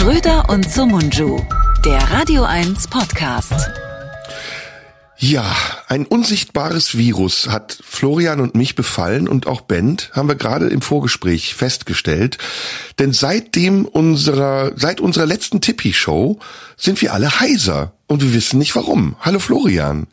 Schröder und Sumunju, der Radio 1 Podcast. Ja, ein unsichtbares Virus hat Florian und mich befallen und auch Bent haben wir gerade im Vorgespräch festgestellt. Denn seitdem unserer, seit unserer letzten Tippi-Show sind wir alle heiser und wir wissen nicht warum. Hallo Florian.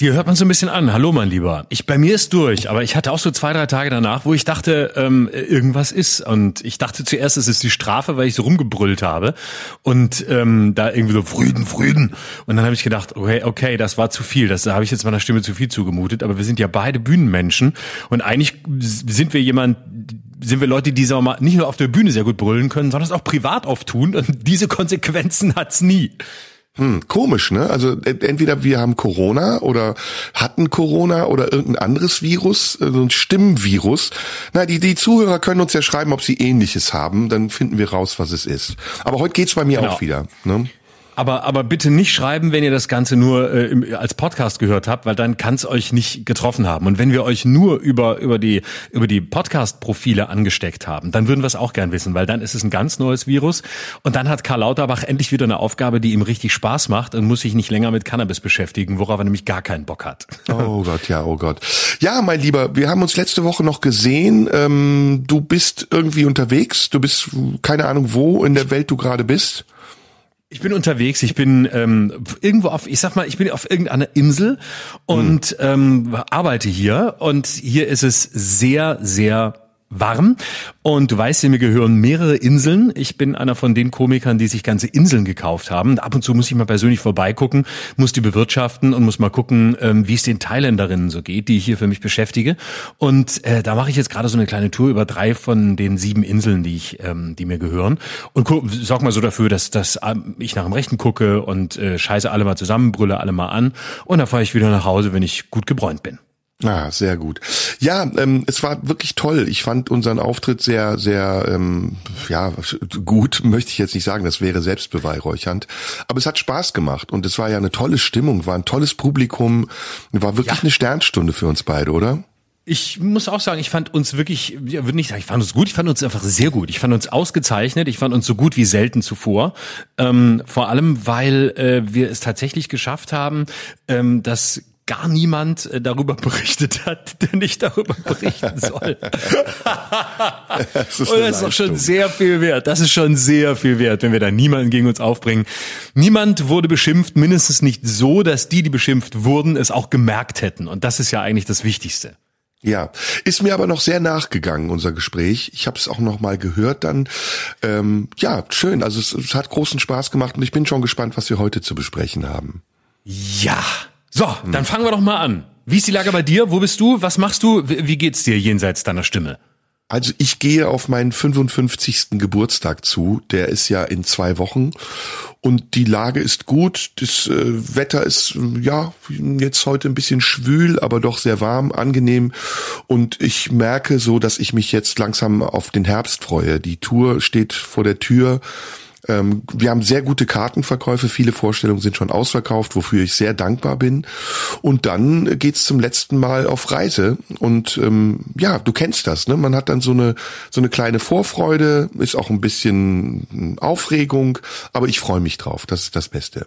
Dir hört man so ein bisschen an. Hallo, mein Lieber. Ich bei mir ist durch, aber ich hatte auch so zwei, drei Tage danach, wo ich dachte, ähm, irgendwas ist. Und ich dachte zuerst, es ist die Strafe, weil ich so rumgebrüllt habe und ähm, da irgendwie so Früden, Früden. Und dann habe ich gedacht, okay, okay, das war zu viel. Das da habe ich jetzt meiner Stimme zu viel zugemutet. Aber wir sind ja beide Bühnenmenschen und eigentlich sind wir jemand, sind wir Leute, die mal nicht nur auf der Bühne sehr gut brüllen können, sondern es auch privat oft tun. Und diese Konsequenzen hat's nie. Hm, komisch, ne? Also entweder wir haben Corona oder hatten Corona oder irgendein anderes Virus, äh, so ein Stimmvirus. Na, die, die Zuhörer können uns ja schreiben, ob sie ähnliches haben, dann finden wir raus, was es ist. Aber heute geht's bei mir genau. auch wieder. Ne? Aber, aber bitte nicht schreiben, wenn ihr das Ganze nur äh, im, als Podcast gehört habt, weil dann kann es euch nicht getroffen haben. Und wenn wir euch nur über, über die, über die Podcast-Profile angesteckt haben, dann würden wir es auch gern wissen, weil dann ist es ein ganz neues Virus. Und dann hat Karl Lauterbach endlich wieder eine Aufgabe, die ihm richtig Spaß macht und muss sich nicht länger mit Cannabis beschäftigen, worauf er nämlich gar keinen Bock hat. Oh Gott, ja, oh Gott. Ja, mein Lieber, wir haben uns letzte Woche noch gesehen. Ähm, du bist irgendwie unterwegs. Du bist keine Ahnung, wo in der Welt du gerade bist. Ich bin unterwegs, ich bin ähm, irgendwo auf, ich sag mal, ich bin auf irgendeiner Insel und hm. ähm, arbeite hier und hier ist es sehr, sehr warm. Und du weißt ja, mir gehören mehrere Inseln. Ich bin einer von den Komikern, die sich ganze Inseln gekauft haben. Ab und zu muss ich mal persönlich vorbeigucken, muss die bewirtschaften und muss mal gucken, ähm, wie es den Thailänderinnen so geht, die ich hier für mich beschäftige. Und äh, da mache ich jetzt gerade so eine kleine Tour über drei von den sieben Inseln, die ich, ähm, die mir gehören. Und sorg mal so dafür, dass, dass ähm, ich nach dem Rechten gucke und äh, scheiße alle mal zusammen, brülle alle mal an. Und dann fahre ich wieder nach Hause, wenn ich gut gebräunt bin. Ah, sehr gut. Ja, ähm, es war wirklich toll. Ich fand unseren Auftritt sehr, sehr, ähm, ja, gut, möchte ich jetzt nicht sagen, das wäre selbstbeweihräuchernd. Aber es hat Spaß gemacht und es war ja eine tolle Stimmung, war ein tolles Publikum, war wirklich ja. eine Sternstunde für uns beide, oder? Ich muss auch sagen, ich fand uns wirklich, ich würde nicht sagen, ich fand uns gut, ich fand uns einfach sehr gut. Ich fand uns ausgezeichnet, ich fand uns so gut wie selten zuvor. Ähm, vor allem, weil äh, wir es tatsächlich geschafft haben, ähm, dass gar niemand äh, darüber berichtet hat, der nicht darüber berichten soll. das ist Und das ist doch schon sehr viel wert. Das ist schon sehr viel wert, wenn wir da niemanden gegen uns aufbringen. Niemand wurde beschimpft, mindestens nicht so, dass die, die beschimpft wurden, es auch gemerkt hätten. Und das ist ja eigentlich das Wichtigste. Ja, ist mir aber noch sehr nachgegangen, unser Gespräch. Ich habe es auch noch mal gehört dann. Ähm, ja, schön. Also es, es hat großen Spaß gemacht und ich bin schon gespannt, was wir heute zu besprechen haben. Ja, so, dann fangen wir doch mal an. Wie ist die Lage bei dir? Wo bist du? Was machst du? Wie geht's dir jenseits deiner Stimme? Also ich gehe auf meinen 55. Geburtstag zu. Der ist ja in zwei Wochen. Und die Lage ist gut. Das äh, Wetter ist, ja, jetzt heute ein bisschen schwül, aber doch sehr warm, angenehm. Und ich merke so, dass ich mich jetzt langsam auf den Herbst freue. Die Tour steht vor der Tür. Ähm, wir haben sehr gute Kartenverkäufe, viele Vorstellungen sind schon ausverkauft, wofür ich sehr dankbar bin. Und dann geht's zum letzten Mal auf Reise. Und ähm, ja, du kennst das, ne? Man hat dann so eine so eine kleine Vorfreude, ist auch ein bisschen Aufregung, aber ich freue mich drauf. Das ist das Beste.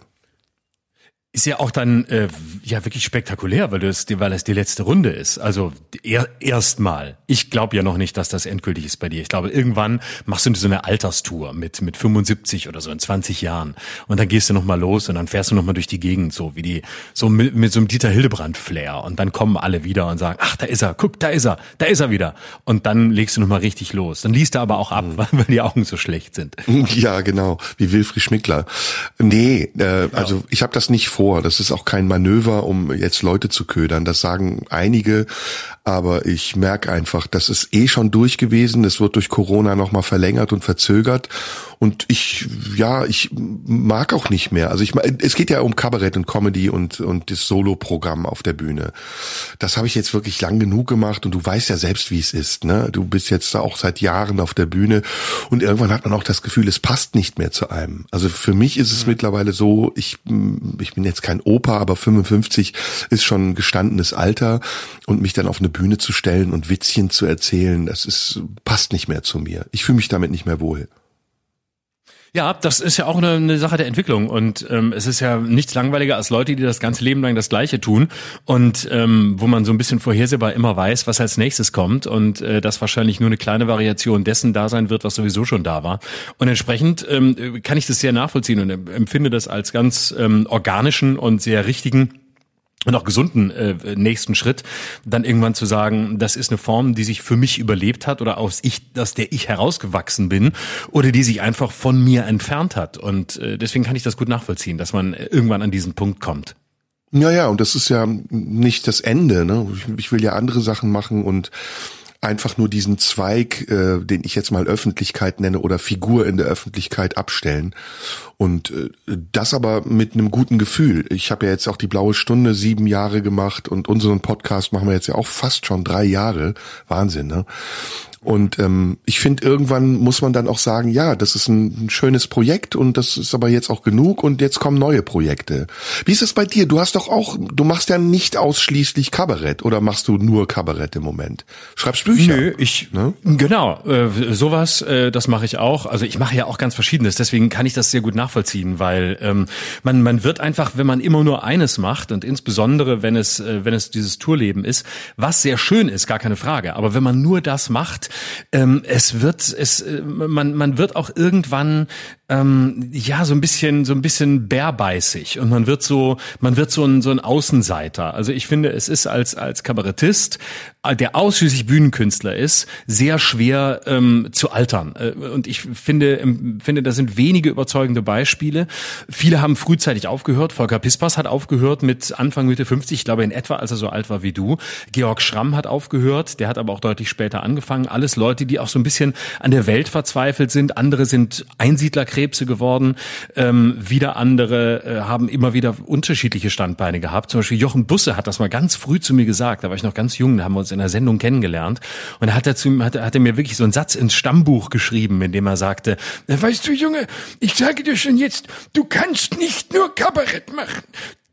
Ist ja auch dann äh, ja wirklich spektakulär, weil das, weil es die letzte Runde ist. Also er, erstmal. Ich glaube ja noch nicht, dass das endgültig ist bei dir. Ich glaube, irgendwann machst du so eine Alterstour mit mit 75 oder so in 20 Jahren und dann gehst du noch mal los und dann fährst du noch mal durch die Gegend so wie die so mit, mit so einem Dieter Hildebrand Flair und dann kommen alle wieder und sagen, ach da ist er, guck da ist er, da ist er wieder und dann legst du noch mal richtig los. Dann liest du aber auch ab, mhm. weil die Augen so schlecht sind. Ja genau, wie Wilfried Schmickler. Nee, äh, also ich habe das nicht vor. Das ist auch kein Manöver, um jetzt Leute zu ködern. Das sagen einige, aber ich merke einfach, das ist eh schon durch gewesen. Es wird durch Corona nochmal verlängert und verzögert. Und ich, ja, ich mag auch nicht mehr. Also ich, es geht ja um Kabarett und Comedy und, und das Solo-Programm auf der Bühne. Das habe ich jetzt wirklich lang genug gemacht und du weißt ja selbst, wie es ist, ne? Du bist jetzt auch seit Jahren auf der Bühne und irgendwann hat man auch das Gefühl, es passt nicht mehr zu einem. Also für mich ist es mhm. mittlerweile so, ich, ich bin jetzt kein Opa, aber 55 ist schon ein gestandenes Alter und mich dann auf eine Bühne zu stellen und Witzchen zu erzählen, das ist, passt nicht mehr zu mir. Ich fühle mich damit nicht mehr wohl. Ja, das ist ja auch eine, eine Sache der Entwicklung und ähm, es ist ja nichts langweiliger als Leute, die das ganze Leben lang das Gleiche tun und ähm, wo man so ein bisschen vorhersehbar immer weiß, was als nächstes kommt und äh, das wahrscheinlich nur eine kleine Variation dessen da sein wird, was sowieso schon da war. Und entsprechend ähm, kann ich das sehr nachvollziehen und empfinde das als ganz ähm, organischen und sehr richtigen und auch gesunden äh, nächsten Schritt, dann irgendwann zu sagen, das ist eine Form, die sich für mich überlebt hat oder aus ich, aus der ich herausgewachsen bin oder die sich einfach von mir entfernt hat. Und äh, deswegen kann ich das gut nachvollziehen, dass man irgendwann an diesen Punkt kommt. Ja, ja, und das ist ja nicht das Ende. Ne? Ich will ja andere Sachen machen und einfach nur diesen Zweig, äh, den ich jetzt mal Öffentlichkeit nenne oder Figur in der Öffentlichkeit abstellen. Und äh, das aber mit einem guten Gefühl. Ich habe ja jetzt auch die blaue Stunde sieben Jahre gemacht und unseren Podcast machen wir jetzt ja auch fast schon drei Jahre. Wahnsinn, ne? Und ähm, ich finde, irgendwann muss man dann auch sagen, ja, das ist ein, ein, schönes Projekt und das ist aber jetzt auch genug und jetzt kommen neue Projekte. Wie ist es bei dir? Du hast doch auch, du machst ja nicht ausschließlich Kabarett oder machst du nur Kabarett im Moment? Schreibst Bücher? Nö, ich ne? genau äh, sowas, äh, das mache ich auch. Also ich mache ja auch ganz Verschiedenes, deswegen kann ich das sehr gut nachvollziehen, weil ähm, man man wird einfach, wenn man immer nur eines macht und insbesondere wenn es äh, wenn es dieses Tourleben ist, was sehr schön ist, gar keine Frage. Aber wenn man nur das macht es wird, es, äh, man, man wird auch irgendwann ähm, ja so ein bisschen so ein bisschen bärbeißig und man wird so man wird so ein so ein Außenseiter. Also ich finde, es ist als als Kabarettist, äh, der ausschließlich Bühnenkünstler ist, sehr schwer ähm, zu altern. Äh, und ich finde finde, da sind wenige überzeugende Beispiele. Viele haben frühzeitig aufgehört. Volker Pispers hat aufgehört mit Anfang Mitte 50, ich glaube in etwa, als er so alt war wie du. Georg Schramm hat aufgehört, der hat aber auch deutlich später angefangen. Alles Leute, die auch so ein bisschen an der Welt verzweifelt sind. Andere sind Einsiedler Krebse geworden. Ähm, wieder andere äh, haben immer wieder unterschiedliche Standbeine gehabt. Zum Beispiel Jochen Busse hat das mal ganz früh zu mir gesagt. Da war ich noch ganz jung, da haben wir uns in der Sendung kennengelernt. Und da hat er, zu, hat, hat er mir wirklich so einen Satz ins Stammbuch geschrieben, in dem er sagte, weißt du Junge, ich sage dir schon jetzt, du kannst nicht nur Kabarett machen.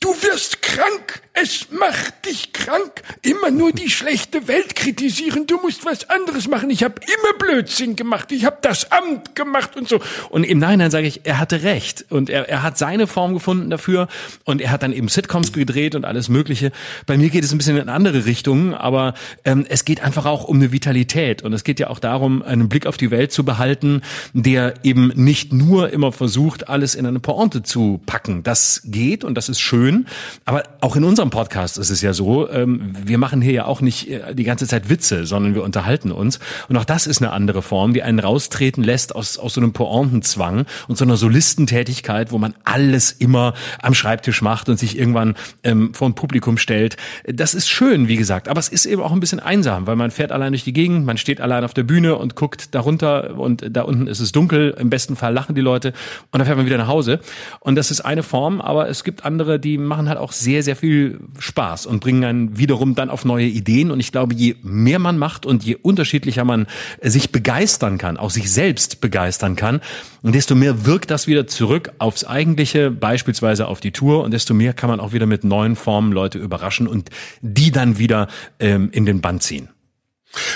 Du wirst krank. Es macht dich krank. Immer nur die schlechte Welt kritisieren. Du musst was anderes machen. Ich habe immer Blödsinn gemacht. Ich habe das Amt gemacht und so. Und im Nachhinein sage ich, er hatte recht. Und er, er hat seine Form gefunden dafür. Und er hat dann eben Sitcoms gedreht und alles Mögliche. Bei mir geht es ein bisschen in andere Richtungen. Aber ähm, es geht einfach auch um eine Vitalität. Und es geht ja auch darum, einen Blick auf die Welt zu behalten, der eben nicht nur immer versucht, alles in eine Pointe zu packen. Das geht und das ist schön schön. Aber auch in unserem Podcast ist es ja so, ähm, wir machen hier ja auch nicht äh, die ganze Zeit Witze, sondern wir unterhalten uns. Und auch das ist eine andere Form, die einen raustreten lässt aus, aus so einem Pointenzwang und so einer Solistentätigkeit, wo man alles immer am Schreibtisch macht und sich irgendwann ähm, vor ein Publikum stellt. Das ist schön, wie gesagt, aber es ist eben auch ein bisschen einsam, weil man fährt allein durch die Gegend, man steht allein auf der Bühne und guckt darunter und da unten ist es dunkel, im besten Fall lachen die Leute und dann fährt man wieder nach Hause. Und das ist eine Form, aber es gibt andere, die machen halt auch sehr, sehr viel Spaß und bringen einen wiederum dann auf neue Ideen. Und ich glaube, je mehr man macht und je unterschiedlicher man sich begeistern kann, auch sich selbst begeistern kann, desto mehr wirkt das wieder zurück aufs Eigentliche, beispielsweise auf die Tour. Und desto mehr kann man auch wieder mit neuen Formen Leute überraschen und die dann wieder ähm, in den Band ziehen.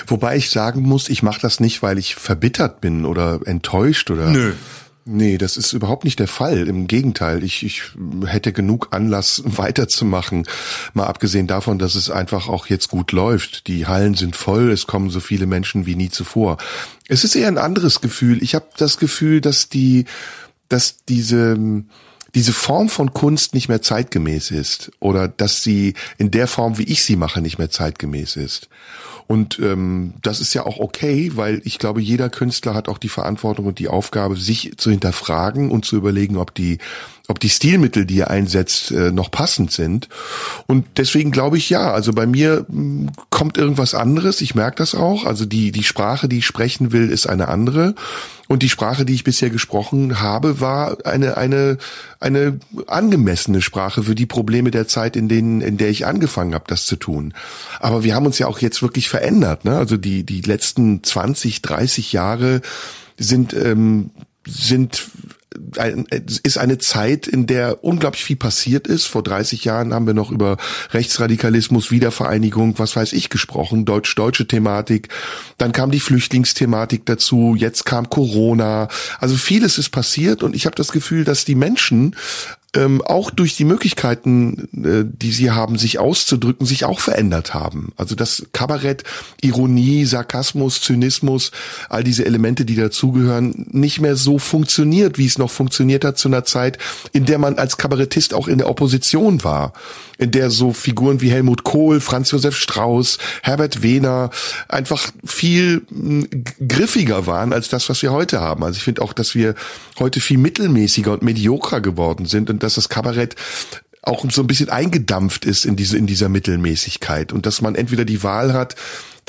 Wobei ich sagen muss, ich mache das nicht, weil ich verbittert bin oder enttäuscht oder. Nö. Nee, das ist überhaupt nicht der Fall. Im Gegenteil, ich, ich hätte genug Anlass weiterzumachen. Mal abgesehen davon, dass es einfach auch jetzt gut läuft. Die Hallen sind voll, es kommen so viele Menschen wie nie zuvor. Es ist eher ein anderes Gefühl. Ich habe das Gefühl, dass die, dass diese diese Form von Kunst nicht mehr zeitgemäß ist oder dass sie in der Form, wie ich sie mache, nicht mehr zeitgemäß ist. Und ähm, das ist ja auch okay, weil ich glaube, jeder Künstler hat auch die Verantwortung und die Aufgabe, sich zu hinterfragen und zu überlegen, ob die ob die Stilmittel, die er einsetzt, äh, noch passend sind. Und deswegen glaube ich ja, also bei mir hm, kommt irgendwas anderes. Ich merke das auch. Also die, die Sprache, die ich sprechen will, ist eine andere. Und die Sprache, die ich bisher gesprochen habe, war eine, eine, eine angemessene Sprache für die Probleme der Zeit, in denen, in der ich angefangen habe, das zu tun. Aber wir haben uns ja auch jetzt wirklich verändert. Ne? Also die, die letzten 20, 30 Jahre sind, ähm, sind ist eine Zeit, in der unglaublich viel passiert ist. Vor 30 Jahren haben wir noch über Rechtsradikalismus, Wiedervereinigung, was weiß ich gesprochen, deutsch-deutsche Thematik. Dann kam die Flüchtlingsthematik dazu. Jetzt kam Corona. Also vieles ist passiert und ich habe das Gefühl, dass die Menschen ähm, auch durch die Möglichkeiten, äh, die sie haben, sich auszudrücken, sich auch verändert haben. Also das Kabarett, Ironie, Sarkasmus, Zynismus, all diese Elemente, die dazugehören, nicht mehr so funktioniert, wie es noch funktioniert hat zu einer Zeit, in der man als Kabarettist auch in der Opposition war in der so Figuren wie Helmut Kohl, Franz Josef Strauß, Herbert Wehner einfach viel griffiger waren als das, was wir heute haben. Also ich finde auch, dass wir heute viel mittelmäßiger und mediokrer geworden sind und dass das Kabarett auch so ein bisschen eingedampft ist in diese in dieser Mittelmäßigkeit und dass man entweder die Wahl hat,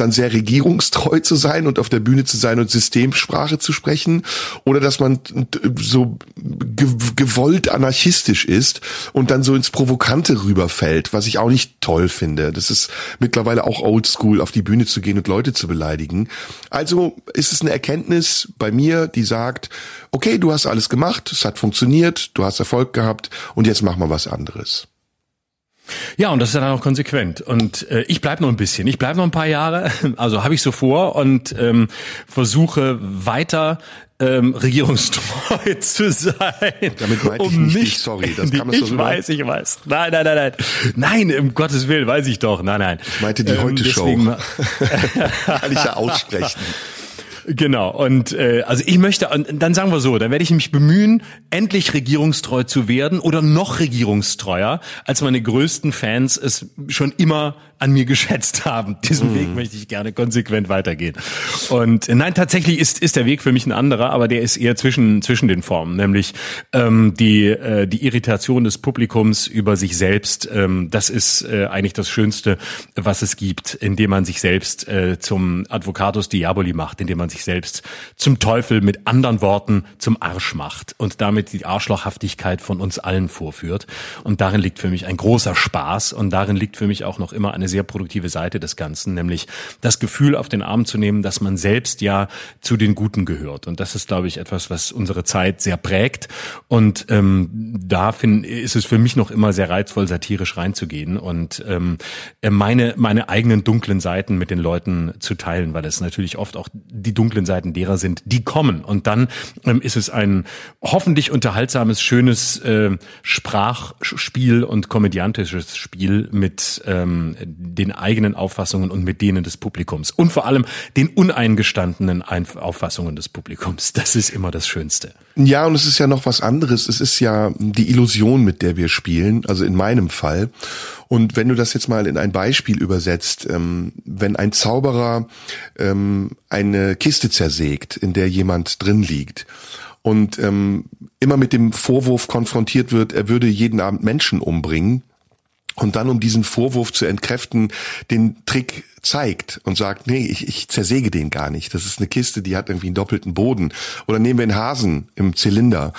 dann sehr regierungstreu zu sein und auf der Bühne zu sein und Systemsprache zu sprechen oder dass man so gewollt anarchistisch ist und dann so ins Provokante rüberfällt, was ich auch nicht toll finde. Das ist mittlerweile auch oldschool, auf die Bühne zu gehen und Leute zu beleidigen. Also ist es eine Erkenntnis bei mir, die sagt, okay, du hast alles gemacht, es hat funktioniert, du hast Erfolg gehabt und jetzt mach mal was anderes. Ja, und das ist dann auch konsequent. Und äh, ich bleib noch ein bisschen. Ich bleib noch ein paar Jahre. Also habe ich so vor und ähm, versuche weiter ähm, regierungstreu zu sein. Damit meinte um ich nicht dich, sorry. Das kann man so Ich weiß, ich weiß. Nein, nein, nein, nein. Nein, um Gottes Willen, weiß ich doch. Nein, nein. Ich meinte die ähm, Heute-Show. kann ich ja aussprechen. Genau. Und äh, also ich möchte, dann sagen wir so, dann werde ich mich bemühen, endlich regierungstreu zu werden oder noch regierungstreuer, als meine größten Fans es schon immer an mir geschätzt haben. Diesen mhm. Weg möchte ich gerne konsequent weitergehen. Und äh, nein, tatsächlich ist ist der Weg für mich ein anderer, aber der ist eher zwischen zwischen den Formen, nämlich ähm, die äh, die Irritation des Publikums über sich selbst. Ähm, das ist äh, eigentlich das Schönste, was es gibt, indem man sich selbst äh, zum Advocatus Diaboli macht, indem man sich selbst zum Teufel mit anderen Worten zum Arsch macht und damit die Arschlochhaftigkeit von uns allen vorführt. Und darin liegt für mich ein großer Spaß und darin liegt für mich auch noch immer eine sehr produktive Seite des Ganzen, nämlich das Gefühl auf den Arm zu nehmen, dass man selbst ja zu den Guten gehört. Und das ist, glaube ich, etwas, was unsere Zeit sehr prägt. Und ähm, da find, ist es für mich noch immer sehr reizvoll, satirisch reinzugehen und ähm, meine, meine eigenen dunklen Seiten mit den Leuten zu teilen, weil es natürlich oft auch die dunklen Seiten derer sind, die kommen. Und dann ähm, ist es ein hoffentlich unterhaltsames, schönes äh, Sprachspiel und komödiantisches Spiel mit ähm, den eigenen Auffassungen und mit denen des Publikums. Und vor allem den uneingestandenen Auffassungen des Publikums. Das ist immer das Schönste. Ja, und es ist ja noch was anderes. Es ist ja die Illusion, mit der wir spielen, also in meinem Fall. Und wenn du das jetzt mal in ein Beispiel übersetzt, ähm, wenn ein Zauberer ähm, eine Kiste zersägt, in der jemand drin liegt, und ähm, immer mit dem Vorwurf konfrontiert wird, er würde jeden Abend Menschen umbringen, und dann, um diesen Vorwurf zu entkräften, den Trick zeigt und sagt, nee, ich, ich zersäge den gar nicht. Das ist eine Kiste, die hat irgendwie einen doppelten Boden. Oder nehmen wir einen Hasen im Zylinder.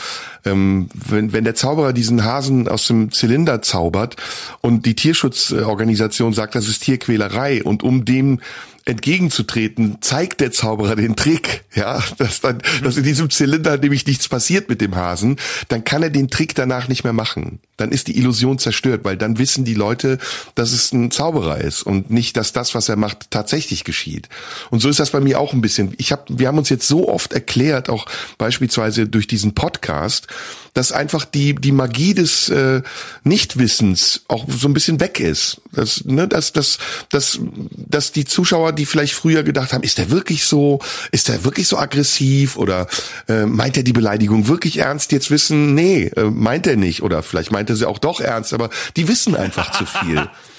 Ähm, wenn, wenn der Zauberer diesen Hasen aus dem Zylinder zaubert und die Tierschutzorganisation sagt, das ist Tierquälerei und um dem entgegenzutreten, zeigt der Zauberer den Trick, ja, dass dann, dass in diesem Zylinder nämlich nichts passiert mit dem Hasen, dann kann er den Trick danach nicht mehr machen. Dann ist die Illusion zerstört, weil dann wissen die Leute, dass es ein Zauberer ist und nicht, dass das, was er macht, tatsächlich geschieht. Und so ist das bei mir auch ein bisschen. Ich habe, wir haben uns jetzt so oft erklärt, auch beispielsweise durch diesen Podcast, dass einfach die die Magie des äh, Nichtwissens auch so ein bisschen weg ist. Dass, ne, dass, dass, dass, dass die Zuschauer, die vielleicht früher gedacht haben, ist der wirklich so, ist der wirklich so aggressiv oder äh, meint er die Beleidigung wirklich ernst, jetzt wissen, nee, äh, meint er nicht oder vielleicht meint er sie auch doch ernst, aber die wissen einfach zu viel.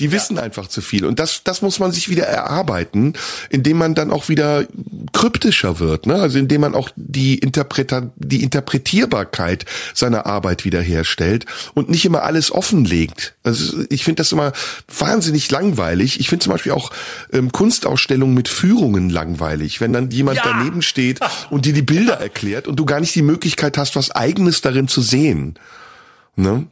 Die wissen ja. einfach zu viel. Und das, das muss man sich wieder erarbeiten, indem man dann auch wieder kryptischer wird, ne? Also indem man auch die Interpreta die Interpretierbarkeit seiner Arbeit wiederherstellt und nicht immer alles offenlegt. Also ich finde das immer wahnsinnig langweilig. Ich finde zum Beispiel auch ähm, Kunstausstellungen mit Führungen langweilig, wenn dann jemand ja. daneben steht und dir die Bilder erklärt und du gar nicht die Möglichkeit hast, was Eigenes darin zu sehen. Ne?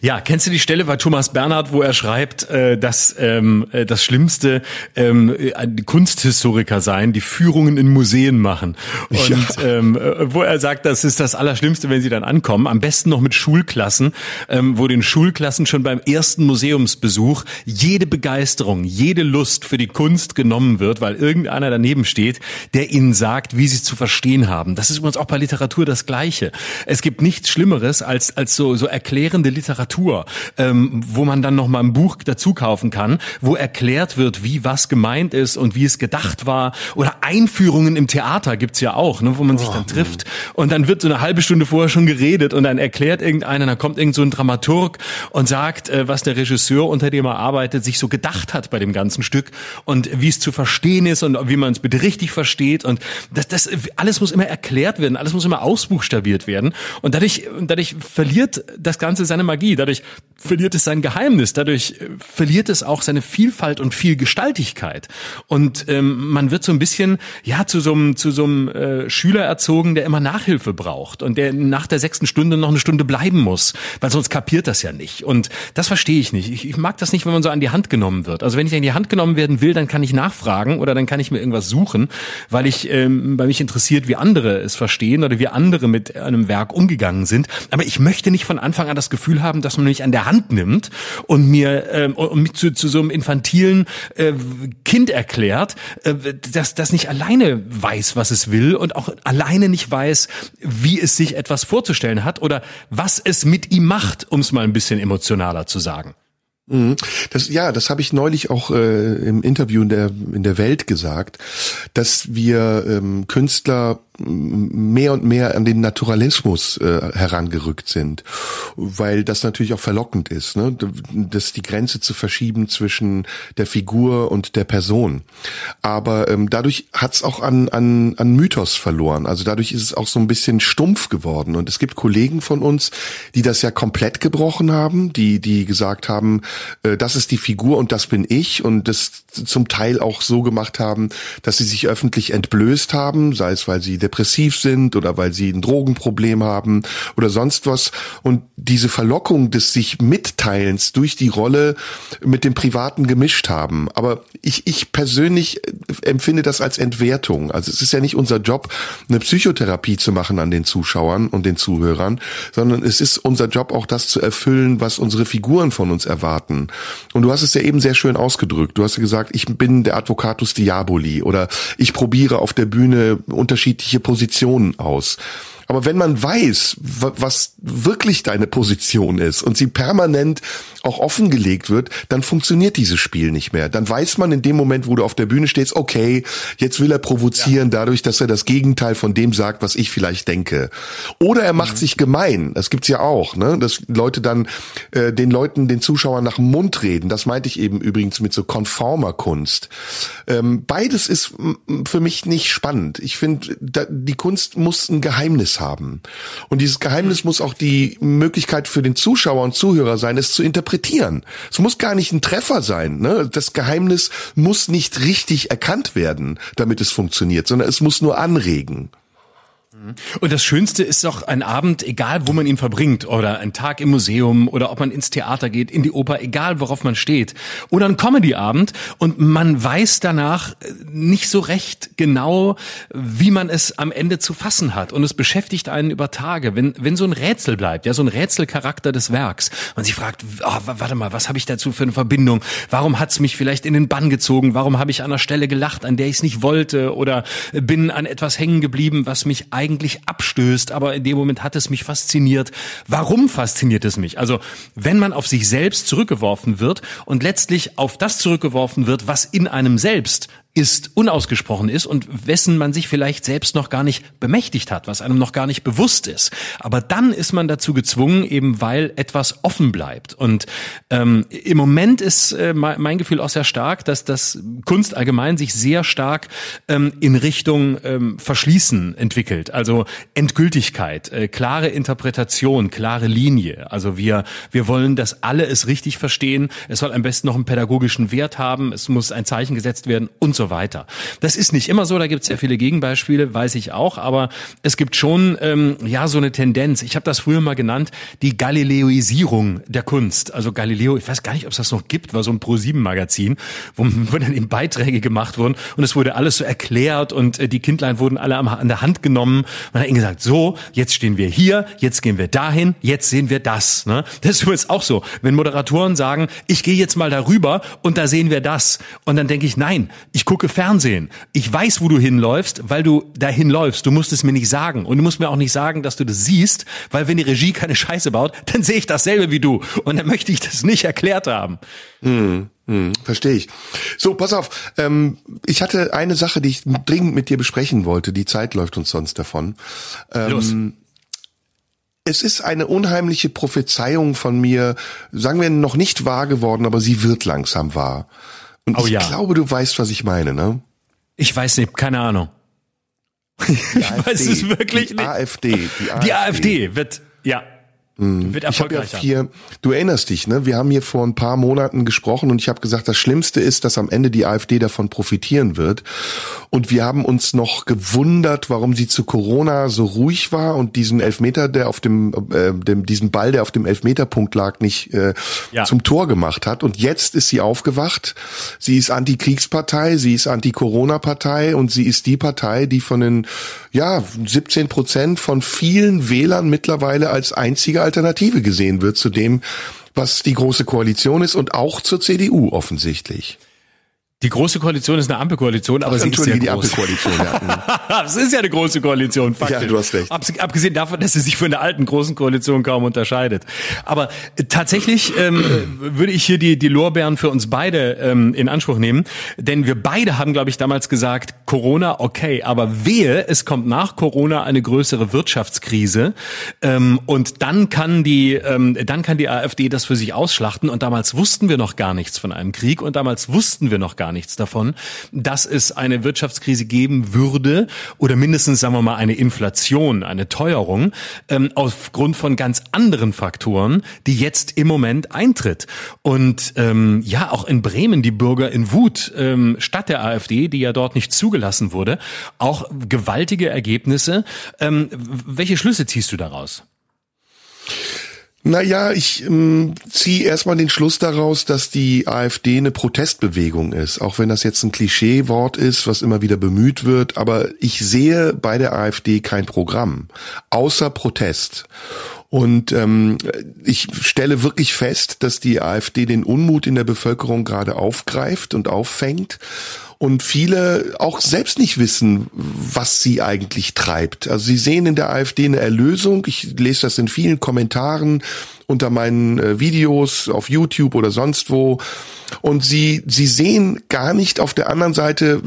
Ja, kennst du die Stelle bei Thomas Bernhard, wo er schreibt, äh, dass ähm, äh, das Schlimmste ähm, äh, Kunsthistoriker seien, die Führungen in Museen machen. Und ja. ähm, äh, wo er sagt, das ist das Allerschlimmste, wenn sie dann ankommen. Am besten noch mit Schulklassen, ähm, wo den Schulklassen schon beim ersten Museumsbesuch jede Begeisterung, jede Lust für die Kunst genommen wird, weil irgendeiner daneben steht, der ihnen sagt, wie sie es zu verstehen haben. Das ist übrigens auch bei Literatur das Gleiche. Es gibt nichts Schlimmeres als als so so erklärende Literatur Literatur, ähm, wo man dann noch mal ein Buch dazu kaufen kann, wo erklärt wird, wie was gemeint ist und wie es gedacht war. Oder Einführungen im Theater gibt's ja auch, ne, wo man sich dann oh, trifft und dann wird so eine halbe Stunde vorher schon geredet und dann erklärt irgendeiner, dann kommt irgend so ein Dramaturg und sagt, äh, was der Regisseur, unter dem er arbeitet, sich so gedacht hat bei dem ganzen Stück und wie es zu verstehen ist und wie man es bitte richtig versteht und das, das alles muss immer erklärt werden, alles muss immer ausbuchstabiert werden und dadurch dadurch verliert das Ganze seine Magie. Dadurch verliert es sein Geheimnis, dadurch äh, verliert es auch seine Vielfalt und Vielgestaltigkeit. Und ähm, man wird so ein bisschen ja zu so einem zu so einem äh, Schüler erzogen, der immer Nachhilfe braucht und der nach der sechsten Stunde noch eine Stunde bleiben muss, weil sonst kapiert das ja nicht. Und das verstehe ich nicht. Ich, ich mag das nicht, wenn man so an die Hand genommen wird. Also wenn ich an die Hand genommen werden will, dann kann ich nachfragen oder dann kann ich mir irgendwas suchen, weil ich ähm, bei mich interessiert, wie andere es verstehen oder wie andere mit einem Werk umgegangen sind. Aber ich möchte nicht von Anfang an das Gefühl haben, dass man mich an der Hand nimmt und mir ähm, und mich zu, zu so einem infantilen äh, Kind erklärt, äh, das das nicht alleine weiß, was es will und auch alleine nicht weiß, wie es sich etwas vorzustellen hat oder was es mit ihm macht, um es mal ein bisschen emotionaler zu sagen. Mhm. Das, ja, das habe ich neulich auch äh, im Interview in der in der Welt gesagt, dass wir ähm, Künstler mehr und mehr an den Naturalismus äh, herangerückt sind, weil das natürlich auch verlockend ist, ne? dass die Grenze zu verschieben zwischen der Figur und der Person. Aber ähm, dadurch hat es auch an, an, an Mythos verloren. Also dadurch ist es auch so ein bisschen stumpf geworden. Und es gibt Kollegen von uns, die das ja komplett gebrochen haben, die die gesagt haben, äh, das ist die Figur und das bin ich und das zum Teil auch so gemacht haben, dass sie sich öffentlich entblößt haben, sei es weil sie depressiv sind oder weil sie ein Drogenproblem haben oder sonst was. Und diese Verlockung des sich Mitteilens durch die Rolle mit dem Privaten gemischt haben. Aber ich, ich persönlich empfinde das als Entwertung. Also es ist ja nicht unser Job, eine Psychotherapie zu machen an den Zuschauern und den Zuhörern, sondern es ist unser Job auch das zu erfüllen, was unsere Figuren von uns erwarten. Und du hast es ja eben sehr schön ausgedrückt. Du hast ja gesagt, ich bin der Advocatus Diaboli oder ich probiere auf der Bühne unterschiedliche Positionen aus. Aber wenn man weiß, was wirklich deine Position ist und sie permanent auch offengelegt wird, dann funktioniert dieses Spiel nicht mehr. Dann weiß man in dem Moment, wo du auf der Bühne stehst, okay, jetzt will er provozieren ja. dadurch, dass er das Gegenteil von dem sagt, was ich vielleicht denke. Oder er macht mhm. sich gemein. Das gibt's ja auch, ne? Dass Leute dann äh, den Leuten, den Zuschauern nach dem Mund reden. Das meinte ich eben übrigens mit so konformer Kunst. Ähm, beides ist für mich nicht spannend. Ich finde, die Kunst muss ein Geheimnis haben. Und dieses Geheimnis muss auch die Möglichkeit für den Zuschauer und Zuhörer sein, es zu interpretieren. Es muss gar nicht ein Treffer sein. Ne? Das Geheimnis muss nicht richtig erkannt werden, damit es funktioniert, sondern es muss nur anregen. Und das Schönste ist doch ein Abend, egal wo man ihn verbringt, oder ein Tag im Museum, oder ob man ins Theater geht, in die Oper, egal worauf man steht, oder ein Comedy-Abend und man weiß danach äh, nicht so recht genau, wie man es am Ende zu fassen hat. Und es beschäftigt einen über Tage, wenn, wenn so ein Rätsel bleibt, ja, so ein Rätselcharakter des Werks. Man sich fragt, oh, warte mal, was habe ich dazu für eine Verbindung? Warum hat's mich vielleicht in den Bann gezogen? Warum habe ich an einer Stelle gelacht, an der ich es nicht wollte? Oder bin an etwas hängen geblieben, was mich eigentlich eigentlich abstößt, aber in dem Moment hat es mich fasziniert. Warum fasziniert es mich? Also, wenn man auf sich selbst zurückgeworfen wird und letztlich auf das zurückgeworfen wird, was in einem selbst ist, unausgesprochen ist und wessen man sich vielleicht selbst noch gar nicht bemächtigt hat, was einem noch gar nicht bewusst ist. Aber dann ist man dazu gezwungen, eben weil etwas offen bleibt. Und ähm, im Moment ist äh, mein Gefühl auch sehr stark, dass das Kunst allgemein sich sehr stark ähm, in Richtung ähm, Verschließen entwickelt. Also Endgültigkeit, äh, klare Interpretation, klare Linie. Also wir, wir wollen, dass alle es richtig verstehen. Es soll am besten noch einen pädagogischen Wert haben. Es muss ein Zeichen gesetzt werden und so so weiter. Das ist nicht immer so, da gibt es sehr viele Gegenbeispiele, weiß ich auch, aber es gibt schon ähm, ja so eine Tendenz. Ich habe das früher mal genannt, die Galileoisierung der Kunst. Also Galileo, ich weiß gar nicht, ob es das noch gibt, war so ein Pro-7-Magazin, wo, wo dann eben Beiträge gemacht wurden und es wurde alles so erklärt und äh, die Kindlein wurden alle an der Hand genommen. Man hat ihnen gesagt, so, jetzt stehen wir hier, jetzt gehen wir dahin, jetzt sehen wir das. Ne? Das ist übrigens auch so, wenn Moderatoren sagen, ich gehe jetzt mal darüber und da sehen wir das. Und dann denke ich, nein, ich gucke Fernsehen. Ich weiß, wo du hinläufst, weil du dahin läufst. Du musst es mir nicht sagen. Und du musst mir auch nicht sagen, dass du das siehst, weil wenn die Regie keine Scheiße baut, dann sehe ich dasselbe wie du. Und dann möchte ich das nicht erklärt haben. Hm. Hm, verstehe ich. So, pass auf. Ähm, ich hatte eine Sache, die ich dringend mit dir besprechen wollte. Die Zeit läuft uns sonst davon. Ähm, Los. Es ist eine unheimliche Prophezeiung von mir, sagen wir noch nicht wahr geworden, aber sie wird langsam wahr. Und oh, ich ja. glaube, du weißt, was ich meine, ne? Ich weiß nicht, keine Ahnung. Die ich AfD, weiß es wirklich die nicht. AfD, die AfD. Die AfD wird, ja. Wird erfolgreicher. Ich hier, du erinnerst dich, ne? Wir haben hier vor ein paar Monaten gesprochen und ich habe gesagt, das Schlimmste ist, dass am Ende die AfD davon profitieren wird. Und wir haben uns noch gewundert, warum sie zu Corona so ruhig war und diesen Elfmeter, der auf dem, äh, dem diesen Ball, der auf dem Elfmeterpunkt lag, nicht äh, ja. zum Tor gemacht hat. Und jetzt ist sie aufgewacht. Sie ist Antikriegspartei, sie ist Anti-Corona-Partei und sie ist die Partei, die von den ja 17 Prozent von vielen Wählern mittlerweile als einzige Alternative gesehen wird zu dem, was die große Koalition ist und auch zur CDU offensichtlich. Die große Koalition ist eine Ampelkoalition, aber Ach, sie ist sehr die groß. Ampelkoalition. Ja. es ist ja eine große Koalition, faktisch. Ja, du hast recht. Abgesehen davon, dass sie sich von der alten großen Koalition kaum unterscheidet. Aber äh, tatsächlich ähm, würde ich hier die, die Lorbeeren für uns beide ähm, in Anspruch nehmen, denn wir beide haben, glaube ich, damals gesagt, Corona, okay, aber wehe, es kommt nach Corona eine größere Wirtschaftskrise ähm, und dann kann die, ähm, dann kann die AfD das für sich ausschlachten und damals wussten wir noch gar nichts von einem Krieg und damals wussten wir noch gar gar nichts davon, dass es eine Wirtschaftskrise geben würde oder mindestens, sagen wir mal, eine Inflation, eine Teuerung ähm, aufgrund von ganz anderen Faktoren, die jetzt im Moment eintritt. Und ähm, ja, auch in Bremen die Bürger in Wut ähm, statt der AfD, die ja dort nicht zugelassen wurde, auch gewaltige Ergebnisse. Ähm, welche Schlüsse ziehst du daraus? Naja, ich ähm, ziehe erstmal den Schluss daraus, dass die AfD eine Protestbewegung ist, auch wenn das jetzt ein Klischeewort ist, was immer wieder bemüht wird, aber ich sehe bei der AfD kein Programm, außer Protest. Und ähm, ich stelle wirklich fest, dass die AfD den Unmut in der Bevölkerung gerade aufgreift und auffängt und viele auch selbst nicht wissen, was sie eigentlich treibt. Also sie sehen in der AfD eine Erlösung. Ich lese das in vielen Kommentaren unter meinen äh, Videos auf YouTube oder sonst wo. Und sie, sie sehen gar nicht auf der anderen Seite,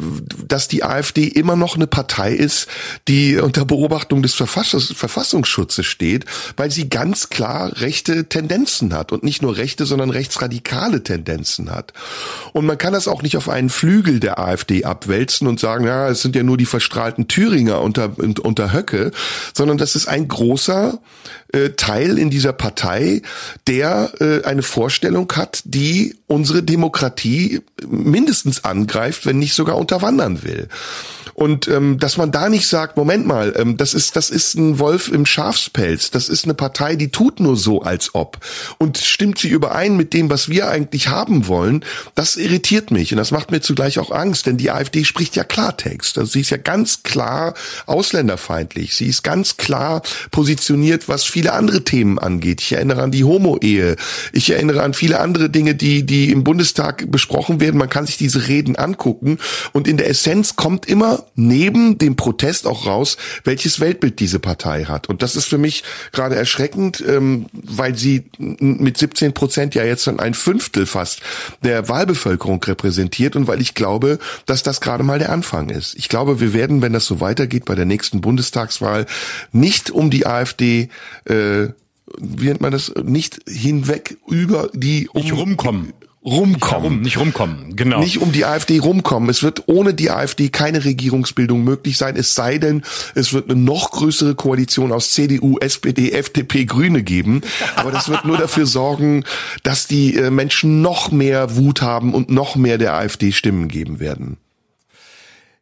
dass die AfD immer noch eine Partei ist, die unter Beobachtung des Verfassungs Verfassungsschutzes steht, weil sie ganz klar rechte Tendenzen hat und nicht nur rechte, sondern rechtsradikale Tendenzen hat. Und man kann das auch nicht auf einen Flügel der AfD abwälzen und sagen, ja, es sind ja nur die verstrahlten Thüringer unter, unter Höcke, sondern das ist ein großer äh, Teil in dieser Partei, der äh, eine Vorstellung hat, die unsere Demokratie mindestens angreift, wenn nicht sogar unterwandern will. Und ähm, dass man da nicht sagt, Moment mal, ähm, das ist das ist ein Wolf im Schafspelz, das ist eine Partei, die tut nur so, als ob und stimmt sie überein mit dem, was wir eigentlich haben wollen, das irritiert mich und das macht mir zugleich auch Angst, denn die AfD spricht ja Klartext. Also sie ist ja ganz klar ausländerfeindlich. Sie ist ganz klar positioniert, was viele andere Themen angeht. Ich erinnere an die Homo-Ehe. Ich erinnere an viele andere Dinge, die die im Bundestag besprochen werden. Man kann sich diese Reden angucken und in der Essenz kommt immer neben dem Protest auch raus, welches Weltbild diese Partei hat. Und das ist für mich gerade erschreckend, ähm, weil sie mit 17 Prozent ja jetzt dann ein Fünftel fast der Wahlbevölkerung repräsentiert und weil ich glaube, dass das gerade mal der Anfang ist. Ich glaube, wir werden, wenn das so weitergeht, bei der nächsten Bundestagswahl nicht um die AfD äh, wie nennt man das, nicht hinweg über die um, nicht rumkommen rumkommen. Nicht, herum, nicht rumkommen, genau. Nicht um die AfD rumkommen. Es wird ohne die AfD keine Regierungsbildung möglich sein, es sei denn, es wird eine noch größere Koalition aus CDU, SPD, FDP, Grüne geben. Aber das wird nur dafür sorgen, dass die äh, Menschen noch mehr Wut haben und noch mehr der AfD Stimmen geben werden.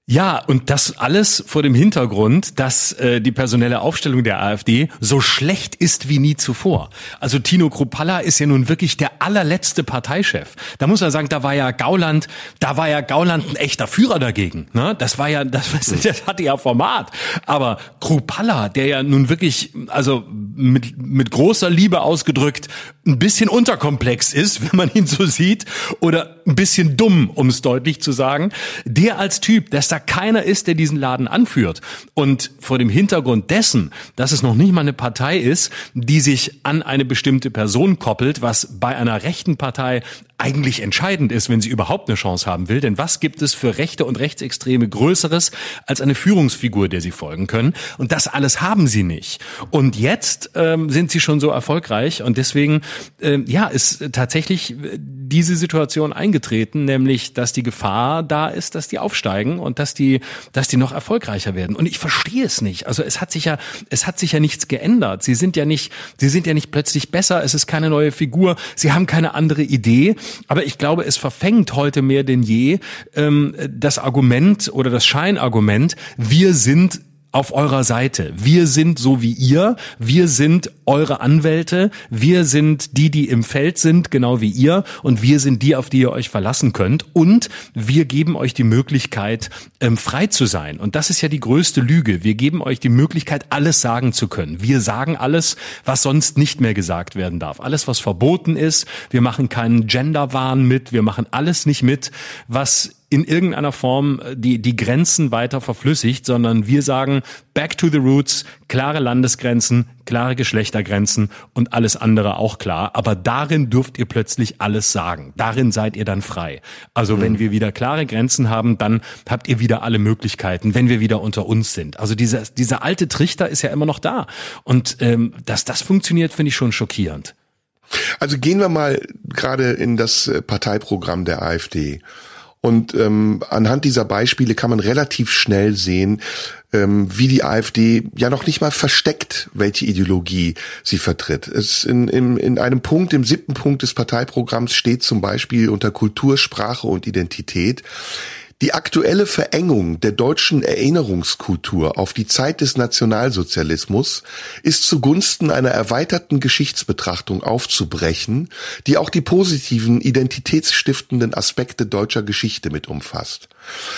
Ja, und das alles vor dem Hintergrund, dass äh, die personelle Aufstellung der AfD so schlecht ist wie nie zuvor. Also Tino Kruppalla ist ja nun wirklich der allerletzte Parteichef. Da muss man sagen, da war ja Gauland, da war ja Gauland ein echter Führer dagegen. Ne? Das war ja, das, das hatte ja Format. Aber Kruppalla, der ja nun wirklich, also mit, mit großer Liebe ausgedrückt, ein bisschen unterkomplex ist, wenn man ihn so sieht, oder ein bisschen dumm, um es deutlich zu sagen, der als Typ, der da keiner ist, der diesen Laden anführt. Und vor dem Hintergrund dessen, dass es noch nicht mal eine Partei ist, die sich an eine bestimmte Person koppelt, was bei einer rechten Partei eigentlich entscheidend ist, wenn sie überhaupt eine Chance haben will. Denn was gibt es für Rechte und Rechtsextreme Größeres als eine Führungsfigur, der sie folgen können? Und das alles haben sie nicht. Und jetzt ähm, sind sie schon so erfolgreich und deswegen ähm, ja ist tatsächlich diese Situation eingetreten, nämlich dass die Gefahr da ist, dass die aufsteigen und dass die, dass die noch erfolgreicher werden. Und ich verstehe es nicht. Also es hat sich ja, es hat sich ja nichts geändert. Sie sind ja nicht, sie sind ja nicht plötzlich besser. Es ist keine neue Figur. Sie haben keine andere Idee. Aber ich glaube, es verfängt heute mehr denn je ähm, das Argument oder das Scheinargument: Wir sind auf eurer Seite. Wir sind so wie ihr. Wir sind eure Anwälte. Wir sind die, die im Feld sind, genau wie ihr. Und wir sind die, auf die ihr euch verlassen könnt. Und wir geben euch die Möglichkeit, ähm, frei zu sein. Und das ist ja die größte Lüge. Wir geben euch die Möglichkeit, alles sagen zu können. Wir sagen alles, was sonst nicht mehr gesagt werden darf. Alles, was verboten ist. Wir machen keinen Genderwahn mit. Wir machen alles nicht mit, was in irgendeiner Form äh, die, die Grenzen weiter verflüssigt, sondern wir sagen back to the roots, klare Landesgrenzen, klare Geschlechtergrenzen und alles andere auch klar. Aber darin dürft ihr plötzlich alles sagen. Darin seid ihr dann frei. Also mhm. wenn wir wieder klare Grenzen haben, dann habt ihr wieder alle Möglichkeiten, wenn wir wieder unter uns sind. Also dieser, dieser alte Trichter ist ja immer noch da. Und ähm, dass das funktioniert, finde ich schon schockierend. Also gehen wir mal gerade in das äh, Parteiprogramm der AfD. Und ähm, anhand dieser Beispiele kann man relativ schnell sehen, ähm, wie die AfD ja noch nicht mal versteckt, welche Ideologie sie vertritt. Es in, in, in einem Punkt, im siebten Punkt des Parteiprogramms steht zum Beispiel unter Kultur, Sprache und Identität, die aktuelle Verengung der deutschen Erinnerungskultur auf die Zeit des Nationalsozialismus ist zugunsten einer erweiterten Geschichtsbetrachtung aufzubrechen, die auch die positiven identitätsstiftenden Aspekte deutscher Geschichte mit umfasst.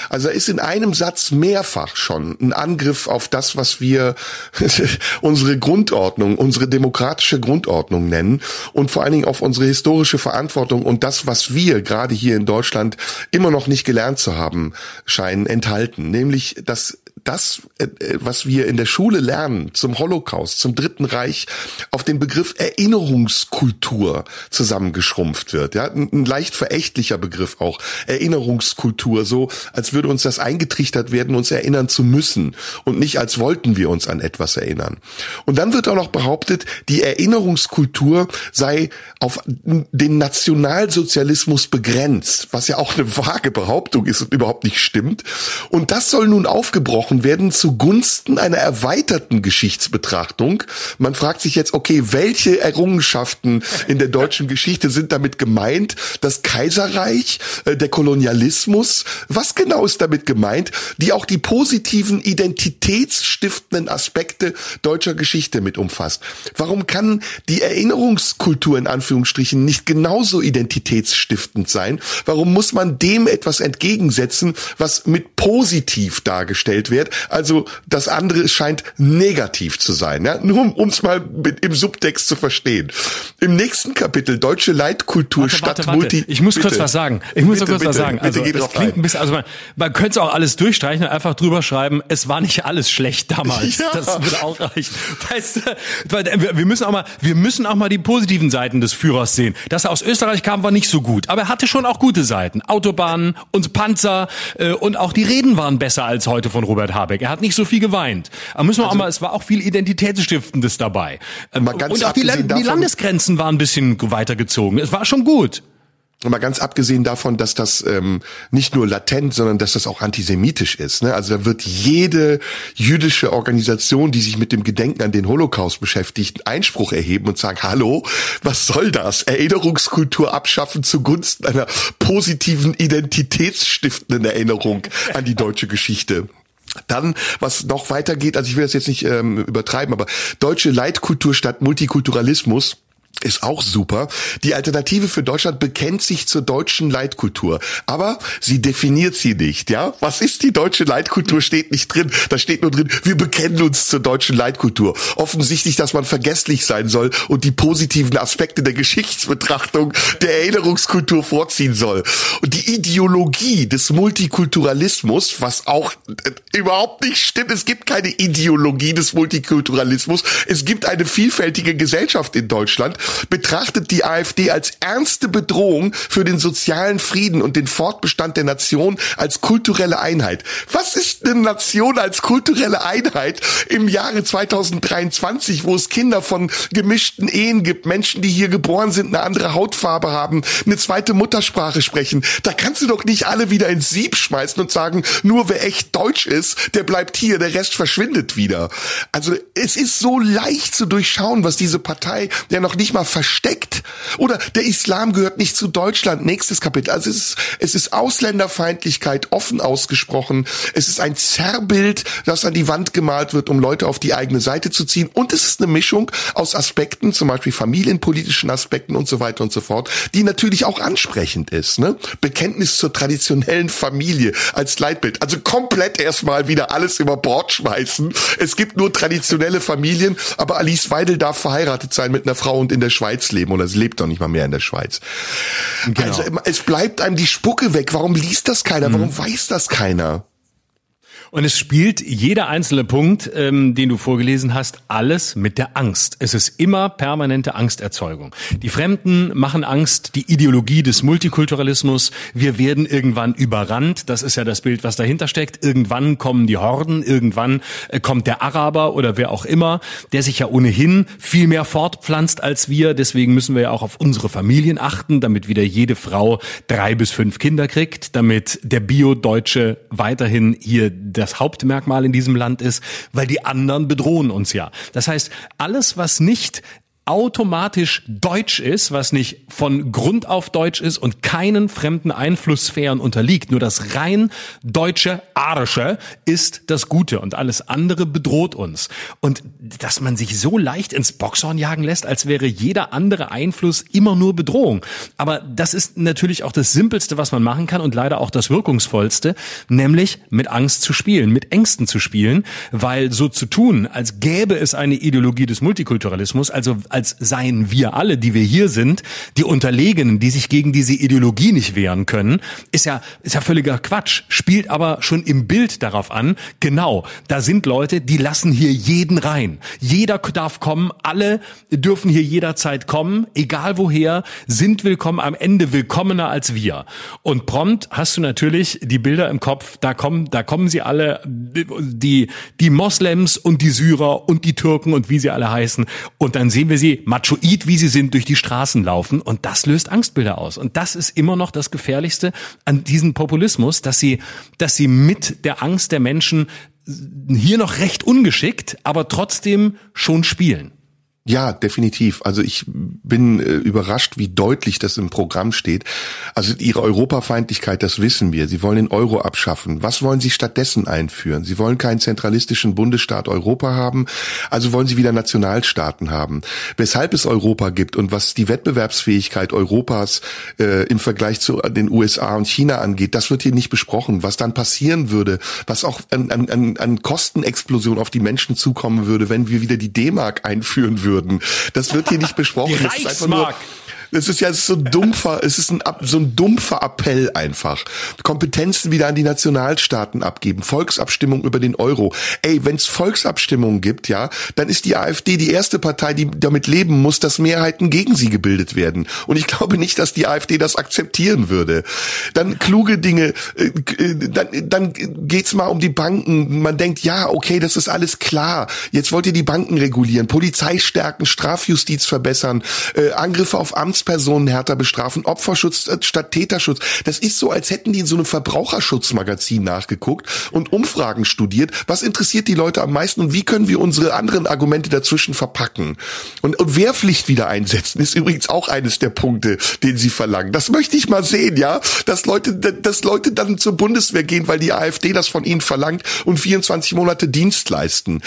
Also ist in einem Satz mehrfach schon ein Angriff auf das, was wir unsere Grundordnung, unsere demokratische Grundordnung nennen und vor allen Dingen auf unsere historische Verantwortung und das, was wir gerade hier in Deutschland immer noch nicht gelernt zu haben scheinen, enthalten, nämlich dass das, äh, was wir in der Schule lernen zum Holocaust, zum Dritten Reich, auf den Begriff Erinnerungskultur zusammengeschrumpft wird. Ja, ein, leicht verächtlicher Begriff auch. Erinnerungskultur, so als würde uns das eingetrichtert werden, uns erinnern zu müssen und nicht als wollten wir uns an etwas erinnern. Und dann wird auch noch behauptet, die Erinnerungskultur sei auf den Nationalsozialismus begrenzt, was ja auch eine vage Behauptung ist und überhaupt nicht stimmt. Und das soll nun aufgebrochen besprochen werden zugunsten einer erweiterten Geschichtsbetrachtung. Man fragt sich jetzt, okay, welche Errungenschaften in der deutschen Geschichte sind damit gemeint? Das Kaiserreich, äh, der Kolonialismus? Was genau ist damit gemeint, die auch die positiven identitätsstiftenden Aspekte deutscher Geschichte mit umfasst? Warum kann die Erinnerungskultur in Anführungsstrichen nicht genauso identitätsstiftend sein? Warum muss man dem etwas entgegensetzen, was mit positiv dargestellt wird? Erklärt. Also das andere scheint negativ zu sein. Ja? Nur um es mal mit, im Subtext zu verstehen. Im nächsten Kapitel Deutsche Leitkultur warte, statt warte, Multi. Ich muss bitte. kurz was sagen. Ich muss bitte, kurz bitte, was sagen. Also es klingt ein bisschen, also man, man könnte es auch alles durchstreichen und einfach drüber schreiben, es war nicht alles schlecht damals. Ja. Das würde auch reichen. Weißt du, wir müssen auch mal, wir müssen auch mal die positiven Seiten des Führers sehen. Dass er aus Österreich kam, war nicht so gut. Aber er hatte schon auch gute Seiten. Autobahnen und Panzer äh, und auch die Reden waren besser als heute von Robert Robert Habeck. Er hat nicht so viel geweint. Aber müssen wir also, auch mal, es war auch viel Identitätsstiftendes dabei. Und auch die, die Landesgrenzen waren ein bisschen weitergezogen. Es war schon gut. Mal ganz abgesehen davon, dass das ähm, nicht nur latent, sondern dass das auch antisemitisch ist. Ne? Also da wird jede jüdische Organisation, die sich mit dem Gedenken an den Holocaust beschäftigt, Einspruch erheben und sagen, hallo, was soll das? Erinnerungskultur abschaffen zugunsten einer positiven, identitätsstiftenden Erinnerung an die deutsche Geschichte. Dann, was noch weitergeht, also ich will das jetzt nicht ähm, übertreiben, aber deutsche Leitkultur statt Multikulturalismus ist auch super. Die Alternative für Deutschland bekennt sich zur deutschen Leitkultur, aber sie definiert sie nicht, ja? Was ist die deutsche Leitkultur steht nicht drin. Da steht nur drin, wir bekennen uns zur deutschen Leitkultur. Offensichtlich, dass man vergesslich sein soll und die positiven Aspekte der Geschichtsbetrachtung der Erinnerungskultur vorziehen soll. Und die Ideologie des Multikulturalismus, was auch äh, überhaupt nicht stimmt, es gibt keine Ideologie des Multikulturalismus. Es gibt eine vielfältige Gesellschaft in Deutschland betrachtet die AfD als ernste Bedrohung für den sozialen Frieden und den Fortbestand der Nation als kulturelle Einheit. Was ist eine Nation als kulturelle Einheit im Jahre 2023, wo es Kinder von gemischten Ehen gibt, Menschen, die hier geboren sind, eine andere Hautfarbe haben, eine zweite Muttersprache sprechen? Da kannst du doch nicht alle wieder ins Sieb schmeißen und sagen, nur wer echt deutsch ist, der bleibt hier, der Rest verschwindet wieder. Also es ist so leicht zu durchschauen, was diese Partei ja noch nicht nicht mal versteckt. Oder der Islam gehört nicht zu Deutschland. Nächstes Kapitel. Also es ist, es ist Ausländerfeindlichkeit offen ausgesprochen. Es ist ein Zerrbild, das an die Wand gemalt wird, um Leute auf die eigene Seite zu ziehen. Und es ist eine Mischung aus Aspekten, zum Beispiel familienpolitischen Aspekten und so weiter und so fort, die natürlich auch ansprechend ist. Ne? Bekenntnis zur traditionellen Familie als Leitbild. Also komplett erstmal wieder alles über Bord schmeißen. Es gibt nur traditionelle Familien, aber Alice Weidel darf verheiratet sein mit einer Frau und in in der Schweiz leben oder es lebt doch nicht mal mehr in der Schweiz. Genau. Also es bleibt einem die Spucke weg. Warum liest das keiner? Warum mhm. weiß das keiner? Und es spielt jeder einzelne Punkt, ähm, den du vorgelesen hast, alles mit der Angst. Es ist immer permanente Angsterzeugung. Die Fremden machen Angst, die Ideologie des Multikulturalismus. Wir werden irgendwann überrannt. Das ist ja das Bild, was dahinter steckt. Irgendwann kommen die Horden, irgendwann äh, kommt der Araber oder wer auch immer, der sich ja ohnehin viel mehr fortpflanzt als wir. Deswegen müssen wir ja auch auf unsere Familien achten, damit wieder jede Frau drei bis fünf Kinder kriegt, damit der Bio-Deutsche weiterhin hier das Hauptmerkmal in diesem Land ist, weil die anderen bedrohen uns ja. Das heißt, alles, was nicht automatisch deutsch ist, was nicht von Grund auf deutsch ist und keinen fremden Einflusssphären unterliegt. Nur das rein deutsche Arische ist das Gute und alles andere bedroht uns. Und dass man sich so leicht ins Boxhorn jagen lässt, als wäre jeder andere Einfluss immer nur Bedrohung. Aber das ist natürlich auch das Simpelste, was man machen kann und leider auch das Wirkungsvollste, nämlich mit Angst zu spielen, mit Ängsten zu spielen, weil so zu tun, als gäbe es eine Ideologie des Multikulturalismus, also als seien wir alle, die wir hier sind, die Unterlegenen, die sich gegen diese Ideologie nicht wehren können, ist ja, ist ja völliger Quatsch, spielt aber schon im Bild darauf an, genau, da sind Leute, die lassen hier jeden rein. Jeder darf kommen, alle dürfen hier jederzeit kommen, egal woher, sind willkommen, am Ende willkommener als wir. Und prompt hast du natürlich die Bilder im Kopf, da kommen, da kommen sie alle, die, die Moslems und die Syrer und die Türken und wie sie alle heißen. Und dann sehen wir sie machoid wie sie sind, durch die Straßen laufen und das löst Angstbilder aus. Und das ist immer noch das Gefährlichste an diesem Populismus, dass sie, dass sie mit der Angst der Menschen hier noch recht ungeschickt, aber trotzdem schon spielen. Ja, definitiv. Also ich bin äh, überrascht, wie deutlich das im Programm steht. Also ihre Europafeindlichkeit, das wissen wir. Sie wollen den Euro abschaffen. Was wollen sie stattdessen einführen? Sie wollen keinen zentralistischen Bundesstaat Europa haben, also wollen sie wieder Nationalstaaten haben. Weshalb es Europa gibt und was die Wettbewerbsfähigkeit Europas äh, im Vergleich zu den USA und China angeht, das wird hier nicht besprochen. Was dann passieren würde, was auch an, an, an Kostenexplosion auf die Menschen zukommen würde, wenn wir wieder die D-Mark einführen würden würden. Das wird hier nicht besprochen. Die Reichsmark. Es ist ja so dumpfer, es ist ein, so ein dumpfer Appell einfach. Kompetenzen wieder an die Nationalstaaten abgeben, Volksabstimmung über den Euro. Ey, wenn es Volksabstimmungen gibt, ja, dann ist die AfD die erste Partei, die damit leben muss, dass Mehrheiten gegen sie gebildet werden. Und ich glaube nicht, dass die AfD das akzeptieren würde. Dann kluge Dinge, äh, äh, dann, dann geht's mal um die Banken. Man denkt, ja, okay, das ist alles klar. Jetzt wollt ihr die Banken regulieren, Polizei stärken, Strafjustiz verbessern, äh, Angriffe auf Amts Vertrauenspersonen härter bestrafen, Opferschutz äh, statt Täterschutz. Das ist so, als hätten die in so einem Verbraucherschutzmagazin nachgeguckt und Umfragen studiert. Was interessiert die Leute am meisten und wie können wir unsere anderen Argumente dazwischen verpacken? Und, und Wehrpflicht wieder einsetzen ist übrigens auch eines der Punkte, den sie verlangen. Das möchte ich mal sehen, ja, dass Leute, dass Leute dann zur Bundeswehr gehen, weil die AfD das von ihnen verlangt und 24 Monate Dienst leisten.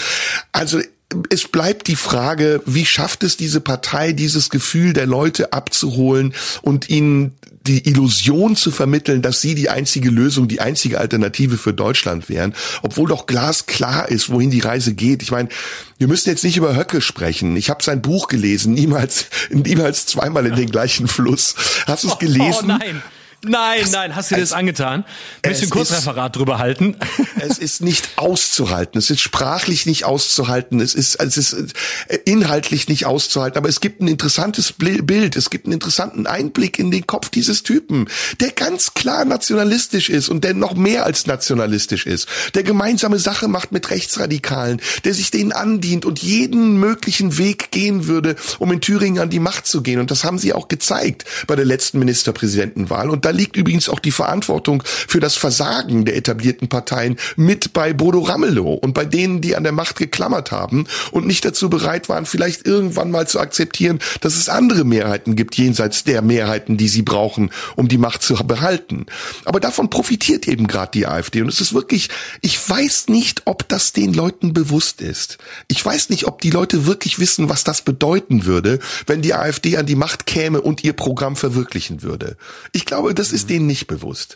Also es bleibt die Frage, wie schafft es diese Partei, dieses Gefühl der Leute abzuholen und ihnen die Illusion zu vermitteln, dass sie die einzige Lösung, die einzige Alternative für Deutschland wären, obwohl doch glasklar ist, wohin die Reise geht. Ich meine, wir müssen jetzt nicht über Höcke sprechen. Ich habe sein Buch gelesen, niemals, niemals zweimal in den gleichen Fluss. Hast du es gelesen? Oh, nein. Nein, das, nein, hast du dir das angetan? Ein Kurzreferat drüber halten? Es ist nicht auszuhalten. Es ist sprachlich nicht auszuhalten. Es ist, es ist äh, inhaltlich nicht auszuhalten. Aber es gibt ein interessantes Bild. Es gibt einen interessanten Einblick in den Kopf dieses Typen, der ganz klar nationalistisch ist und der noch mehr als nationalistisch ist. Der gemeinsame Sache macht mit Rechtsradikalen, der sich denen andient und jeden möglichen Weg gehen würde, um in Thüringen an die Macht zu gehen. Und das haben sie auch gezeigt bei der letzten Ministerpräsidentenwahl. Und da liegt übrigens auch die Verantwortung für das Versagen der etablierten Parteien mit bei Bodo Ramelow und bei denen, die an der Macht geklammert haben und nicht dazu bereit waren, vielleicht irgendwann mal zu akzeptieren, dass es andere Mehrheiten gibt, jenseits der Mehrheiten, die sie brauchen, um die Macht zu behalten. Aber davon profitiert eben gerade die AfD. Und es ist wirklich, ich weiß nicht, ob das den Leuten bewusst ist. Ich weiß nicht, ob die Leute wirklich wissen, was das bedeuten würde, wenn die AfD an die Macht käme und ihr Programm verwirklichen würde. Ich glaube, das ist denen nicht bewusst.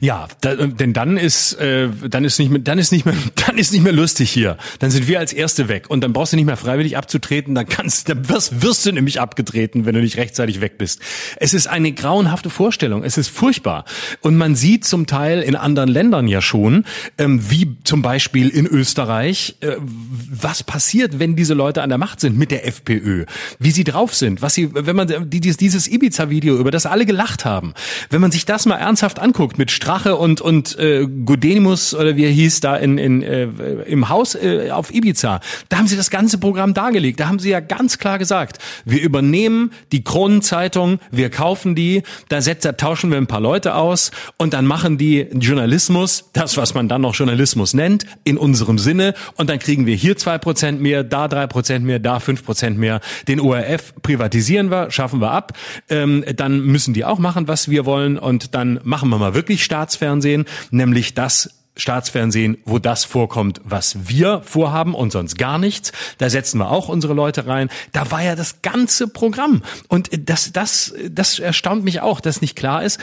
Ja, da, denn dann ist äh, dann ist nicht mehr dann ist nicht mehr dann ist nicht mehr lustig hier. Dann sind wir als Erste weg und dann brauchst du nicht mehr freiwillig abzutreten. Dann kannst dann wirst, wirst du nämlich abgetreten, wenn du nicht rechtzeitig weg bist. Es ist eine grauenhafte Vorstellung. Es ist furchtbar und man sieht zum Teil in anderen Ländern ja schon, ähm, wie zum Beispiel in Österreich, äh, was passiert, wenn diese Leute an der Macht sind mit der FPÖ, wie sie drauf sind, was sie, wenn man dieses, dieses Ibiza-Video über das alle gelacht haben, wenn man sich das mal ernsthaft anguckt mit Strache und und äh, Godenimus oder wie er hieß da in, in äh, im Haus äh, auf Ibiza. Da haben sie das ganze Programm dargelegt. Da haben sie ja ganz klar gesagt, wir übernehmen die Kronenzeitung, wir kaufen die, da, setzt, da tauschen wir ein paar Leute aus und dann machen die Journalismus, das was man dann noch Journalismus nennt, in unserem Sinne und dann kriegen wir hier zwei Prozent mehr, da drei Prozent mehr, da fünf Prozent mehr. Den ORF privatisieren wir, schaffen wir ab. Ähm, dann müssen die auch machen, was wir wollen und dann machen wir mal wirklich wirklich Staatsfernsehen, nämlich das Staatsfernsehen, wo das vorkommt, was wir vorhaben und sonst gar nichts. Da setzen wir auch unsere Leute rein. Da war ja das ganze Programm. Und das, das, das erstaunt mich auch, dass nicht klar ist,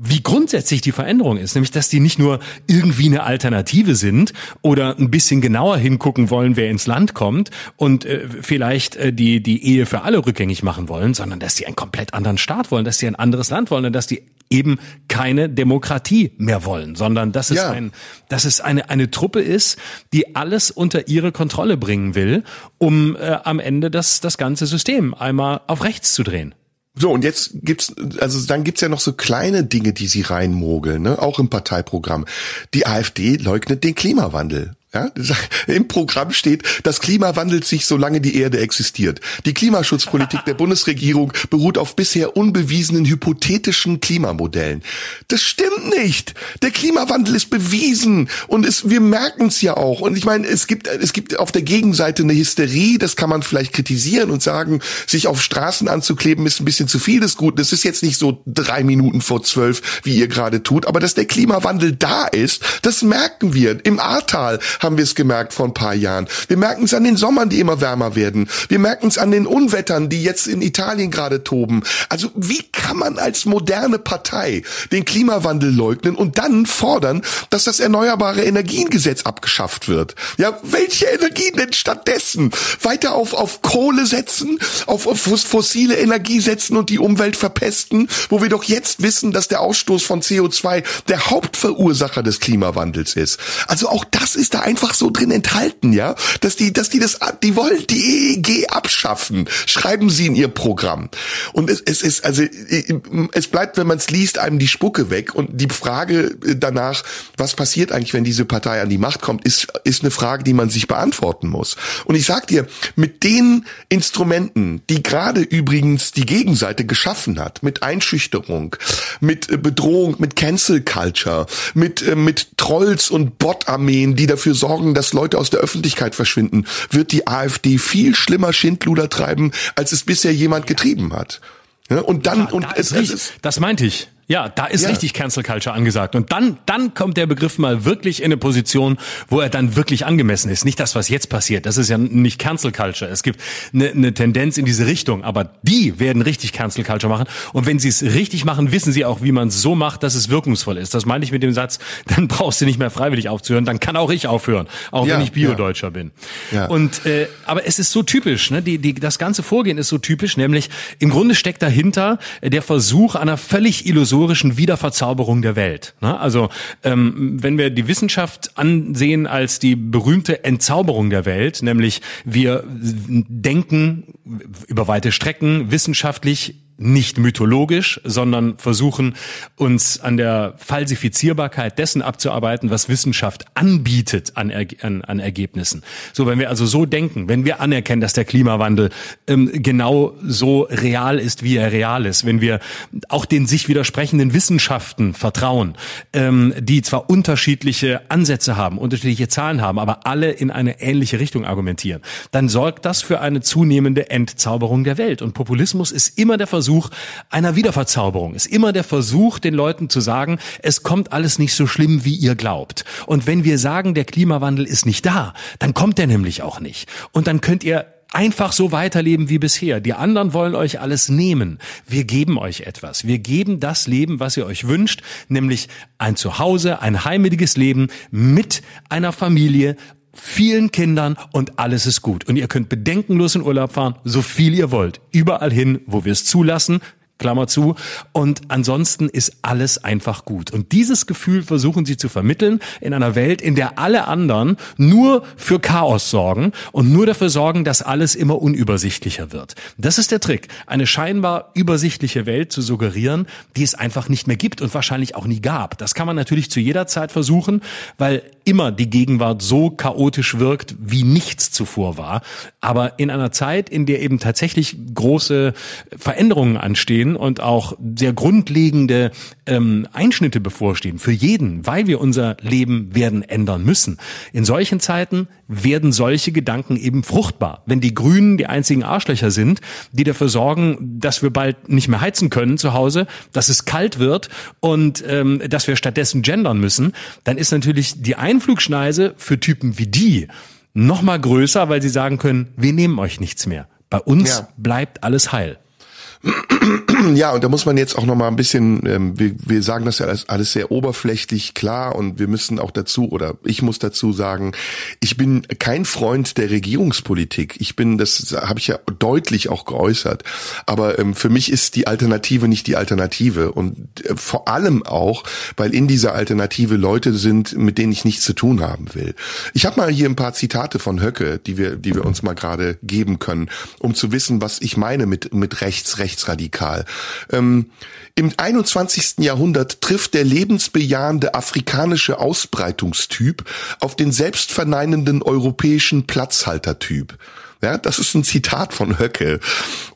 wie grundsätzlich die Veränderung ist, nämlich dass die nicht nur irgendwie eine Alternative sind oder ein bisschen genauer hingucken wollen, wer ins Land kommt und äh, vielleicht äh, die die Ehe für alle rückgängig machen wollen, sondern dass sie einen komplett anderen Staat wollen, dass sie ein anderes Land wollen und dass die eben keine Demokratie mehr wollen, sondern dass es ja. ein dass es eine eine Truppe ist, die alles unter ihre Kontrolle bringen will, um äh, am Ende das das ganze System einmal auf rechts zu drehen. So, und jetzt gibt's, also dann gibt's ja noch so kleine Dinge, die sie reinmogeln, ne? auch im Parteiprogramm. Die AfD leugnet den Klimawandel. Ja, Im Programm steht, das Klima wandelt sich, solange die Erde existiert. Die Klimaschutzpolitik der Bundesregierung beruht auf bisher unbewiesenen hypothetischen Klimamodellen. Das stimmt nicht. Der Klimawandel ist bewiesen und es, wir merken es ja auch. Und ich meine, es gibt, es gibt auf der Gegenseite eine Hysterie, das kann man vielleicht kritisieren und sagen, sich auf Straßen anzukleben ist ein bisschen zu viel des Guten. Das ist jetzt nicht so drei Minuten vor zwölf, wie ihr gerade tut, aber dass der Klimawandel da ist, das merken wir. Im Ahrtal haben wir es gemerkt vor ein paar Jahren. Wir merken es an den Sommern, die immer wärmer werden. Wir merken es an den Unwettern, die jetzt in Italien gerade toben. Also wie kann man als moderne Partei den Klimawandel leugnen und dann fordern, dass das Erneuerbare Energiengesetz abgeschafft wird? Ja, welche Energien denn stattdessen? Weiter auf, auf Kohle setzen, auf, auf fossile Energie setzen und die Umwelt verpesten, wo wir doch jetzt wissen, dass der Ausstoß von CO2 der Hauptverursacher des Klimawandels ist. Also auch das ist da einfach so drin enthalten, ja, dass die, dass die das, die wollen die EEG abschaffen, schreiben sie in ihr Programm. Und es, es ist, also es bleibt, wenn man es liest, einem die Spucke weg. Und die Frage danach, was passiert eigentlich, wenn diese Partei an die Macht kommt, ist, ist eine Frage, die man sich beantworten muss. Und ich sag dir, mit den Instrumenten, die gerade übrigens die Gegenseite geschaffen hat, mit Einschüchterung, mit Bedrohung, mit Cancel Culture, mit, mit Trolls und Bot-Armeen, die dafür sorgen, dass Leute aus der Öffentlichkeit verschwinden, wird die AfD viel schlimmer Schindluder treiben, als es bisher jemand getrieben hat. Ja, und dann, ja, und da es, ist, das meinte ich. Ja, da ist ja. richtig Cancel Culture angesagt. Und dann, dann kommt der Begriff mal wirklich in eine Position, wo er dann wirklich angemessen ist. Nicht das, was jetzt passiert. Das ist ja nicht Cancel Culture. Es gibt eine, eine Tendenz in diese Richtung. Aber die werden richtig Cancel Culture machen. Und wenn sie es richtig machen, wissen sie auch, wie man es so macht, dass es wirkungsvoll ist. Das meine ich mit dem Satz, dann brauchst du nicht mehr freiwillig aufzuhören. Dann kann auch ich aufhören. Auch ja, wenn ich Bio-Deutscher ja. bin. Ja. Und, äh, aber es ist so typisch. Ne? Die, die, das ganze Vorgehen ist so typisch. Nämlich, im Grunde steckt dahinter der Versuch einer völlig illusorischen illusorischen Wiederverzauberung der Welt. Ne? Also ähm, wenn wir die Wissenschaft ansehen als die berühmte Entzauberung der Welt, nämlich wir denken über weite Strecken wissenschaftlich nicht mythologisch, sondern versuchen uns an der Falsifizierbarkeit dessen abzuarbeiten, was Wissenschaft anbietet an, an, an Ergebnissen. So, wenn wir also so denken, wenn wir anerkennen, dass der Klimawandel ähm, genau so real ist, wie er real ist, wenn wir auch den sich widersprechenden Wissenschaften vertrauen, ähm, die zwar unterschiedliche Ansätze haben, unterschiedliche Zahlen haben, aber alle in eine ähnliche Richtung argumentieren, dann sorgt das für eine zunehmende Entzauberung der Welt. Und Populismus ist immer der Versuch, Versuch einer Wiederverzauberung, ist immer der Versuch, den Leuten zu sagen, es kommt alles nicht so schlimm, wie ihr glaubt. Und wenn wir sagen, der Klimawandel ist nicht da, dann kommt er nämlich auch nicht. Und dann könnt ihr einfach so weiterleben wie bisher. Die anderen wollen euch alles nehmen. Wir geben euch etwas. Wir geben das Leben, was ihr euch wünscht, nämlich ein Zuhause, ein heimeliges Leben mit einer Familie, vielen Kindern und alles ist gut. Und ihr könnt bedenkenlos in Urlaub fahren, so viel ihr wollt. Überall hin, wo wir es zulassen. Klammer zu. Und ansonsten ist alles einfach gut. Und dieses Gefühl versuchen sie zu vermitteln in einer Welt, in der alle anderen nur für Chaos sorgen und nur dafür sorgen, dass alles immer unübersichtlicher wird. Das ist der Trick. Eine scheinbar übersichtliche Welt zu suggerieren, die es einfach nicht mehr gibt und wahrscheinlich auch nie gab. Das kann man natürlich zu jeder Zeit versuchen, weil immer die Gegenwart so chaotisch wirkt, wie nichts zuvor war. Aber in einer Zeit, in der eben tatsächlich große Veränderungen anstehen und auch sehr grundlegende ähm, Einschnitte bevorstehen für jeden, weil wir unser Leben werden ändern müssen. In solchen Zeiten werden solche Gedanken eben fruchtbar. Wenn die Grünen die einzigen Arschlöcher sind, die dafür sorgen, dass wir bald nicht mehr heizen können zu Hause, dass es kalt wird und ähm, dass wir stattdessen gendern müssen, dann ist natürlich die Ein Einflugschneise für Typen wie die noch mal größer, weil sie sagen können, wir nehmen euch nichts mehr. Bei uns ja. bleibt alles heil. Ja, und da muss man jetzt auch noch mal ein bisschen, ähm, wir, wir sagen das ja alles, alles sehr oberflächlich klar und wir müssen auch dazu oder ich muss dazu sagen, ich bin kein Freund der Regierungspolitik. Ich bin, das habe ich ja deutlich auch geäußert. Aber ähm, für mich ist die Alternative nicht die Alternative und äh, vor allem auch, weil in dieser Alternative Leute sind, mit denen ich nichts zu tun haben will. Ich habe mal hier ein paar Zitate von Höcke, die wir, die wir uns mal gerade geben können, um zu wissen, was ich meine mit mit rechts, rechtsradikal. Ähm, Im 21. Jahrhundert trifft der lebensbejahende afrikanische Ausbreitungstyp auf den selbstverneinenden europäischen Platzhaltertyp. Ja, das ist ein Zitat von Höcke.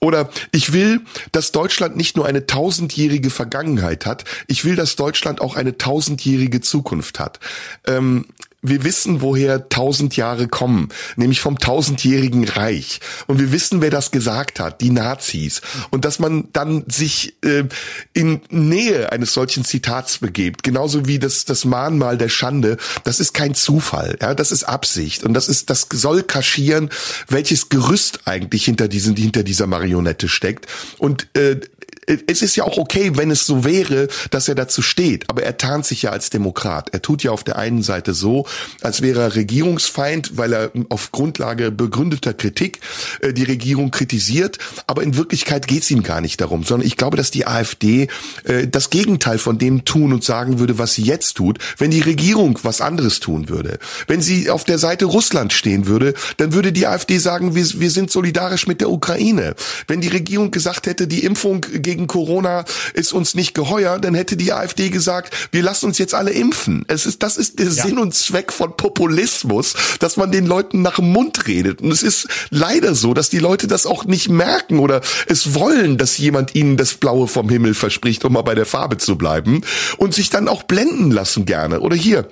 Oder ich will, dass Deutschland nicht nur eine tausendjährige Vergangenheit hat, ich will, dass Deutschland auch eine tausendjährige Zukunft hat. Ähm, wir wissen, woher tausend Jahre kommen, nämlich vom tausendjährigen Reich. Und wir wissen, wer das gesagt hat, die Nazis. Und dass man dann sich äh, in Nähe eines solchen Zitats begebt, genauso wie das, das Mahnmal der Schande, das ist kein Zufall, ja, das ist Absicht. Und das ist, das soll kaschieren, welches Gerüst eigentlich hinter diesen, hinter dieser Marionette steckt. Und äh, es ist ja auch okay, wenn es so wäre, dass er dazu steht, aber er tarnt sich ja als Demokrat. Er tut ja auf der einen Seite so, als wäre er Regierungsfeind, weil er auf Grundlage begründeter Kritik äh, die Regierung kritisiert, aber in Wirklichkeit geht es ihm gar nicht darum, sondern ich glaube, dass die AfD äh, das Gegenteil von dem tun und sagen würde, was sie jetzt tut, wenn die Regierung was anderes tun würde. Wenn sie auf der Seite Russland stehen würde, dann würde die AfD sagen, wir, wir sind solidarisch mit der Ukraine. Wenn die Regierung gesagt hätte, die Impfung gegen Corona ist uns nicht geheuer, dann hätte die AfD gesagt, wir lassen uns jetzt alle impfen. Es ist, das ist der ja. Sinn und Zweck von Populismus, dass man den Leuten nach dem Mund redet. Und es ist leider so, dass die Leute das auch nicht merken oder es wollen, dass jemand ihnen das Blaue vom Himmel verspricht, um mal bei der Farbe zu bleiben und sich dann auch blenden lassen gerne. Oder hier,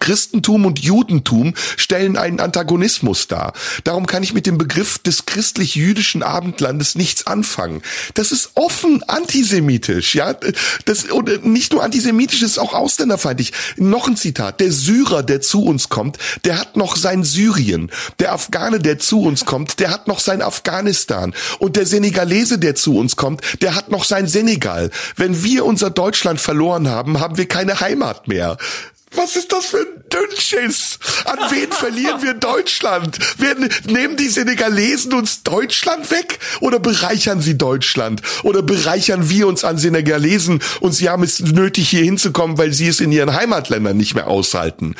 Christentum und Judentum stellen einen Antagonismus dar. Darum kann ich mit dem Begriff des christlich-jüdischen Abendlandes nichts anfangen. Das ist offen antisemitisch, ja. Das, und nicht nur antisemitisch, es ist auch ausländerfeindlich. Noch ein Zitat. Der Syrer, der zu uns kommt, der hat noch sein Syrien. Der Afghane, der zu uns kommt, der hat noch sein Afghanistan. Und der Senegalese, der zu uns kommt, der hat noch sein Senegal. Wenn wir unser Deutschland verloren haben, haben wir keine Heimat mehr. Was ist das für ein Dünnschiss? An wen verlieren wir Deutschland? Werden, nehmen die Senegalesen uns Deutschland weg? Oder bereichern sie Deutschland? Oder bereichern wir uns an Senegalesen und sie haben es nötig, hier hinzukommen, weil sie es in ihren Heimatländern nicht mehr aushalten?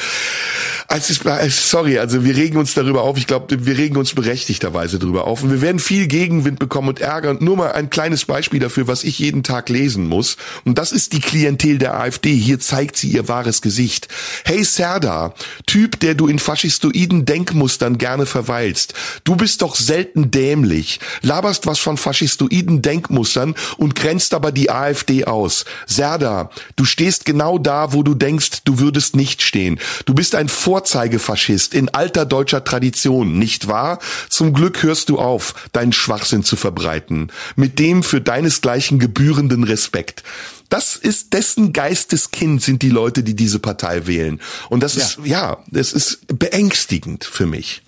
Also, sorry, also wir regen uns darüber auf. Ich glaube, wir regen uns berechtigterweise darüber auf. Und wir werden viel Gegenwind bekommen und Ärger. Und nur mal ein kleines Beispiel dafür, was ich jeden Tag lesen muss. Und das ist die Klientel der AfD. Hier zeigt sie ihr wahres Gesicht. Hey Serda, Typ, der du in faschistoiden Denkmustern gerne verweilst. Du bist doch selten dämlich. Laberst was von faschistoiden Denkmustern und grenzt aber die AfD aus. Serda, du stehst genau da, wo du denkst, du würdest nicht stehen. Du bist ein Vor Vorzeigefaschist in alter deutscher Tradition, nicht wahr? Zum Glück hörst du auf, deinen Schwachsinn zu verbreiten, mit dem für deinesgleichen gebührenden Respekt. Das ist dessen Geisteskind sind die Leute, die diese Partei wählen. Und das ja. ist, ja, das ist beängstigend für mich.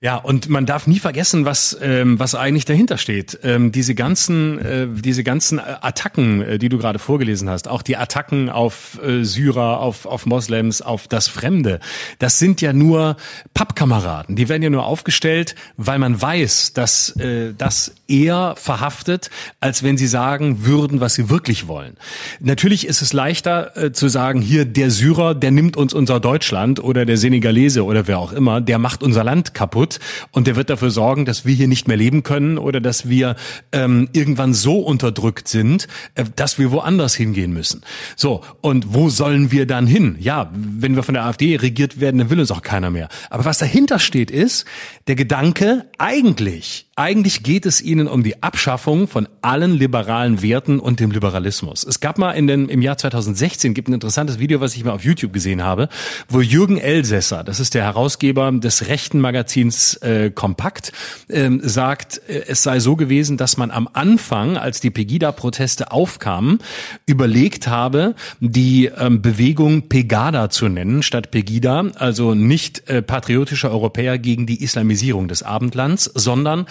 Ja, und man darf nie vergessen, was ähm, was eigentlich dahinter steht. Ähm, diese ganzen äh, diese ganzen Attacken, äh, die du gerade vorgelesen hast, auch die Attacken auf äh, Syrer, auf auf Moslems, auf das Fremde, das sind ja nur Pappkameraden. Die werden ja nur aufgestellt, weil man weiß, dass äh, das eher verhaftet, als wenn sie sagen würden, was sie wirklich wollen. Natürlich ist es leichter äh, zu sagen, hier der Syrer, der nimmt uns unser Deutschland oder der Senegalese oder wer auch immer, der macht unser Land kaputt und der wird dafür sorgen, dass wir hier nicht mehr leben können oder dass wir ähm, irgendwann so unterdrückt sind, äh, dass wir woanders hingehen müssen. So, und wo sollen wir dann hin? Ja, wenn wir von der AfD regiert werden, dann will uns auch keiner mehr. Aber was dahinter steht, ist der Gedanke, eigentlich eigentlich geht es ihnen um die Abschaffung von allen liberalen Werten und dem Liberalismus. Es gab mal in den, im Jahr 2016 gibt ein interessantes Video, was ich mal auf YouTube gesehen habe, wo Jürgen Elsässer, das ist der Herausgeber des rechten Magazins äh, Kompakt, ähm, sagt, äh, es sei so gewesen, dass man am Anfang, als die Pegida-Proteste aufkamen, überlegt habe, die ähm, Bewegung Pegada zu nennen statt Pegida, also nicht äh, patriotische Europäer gegen die Islamisierung des Abendlands, sondern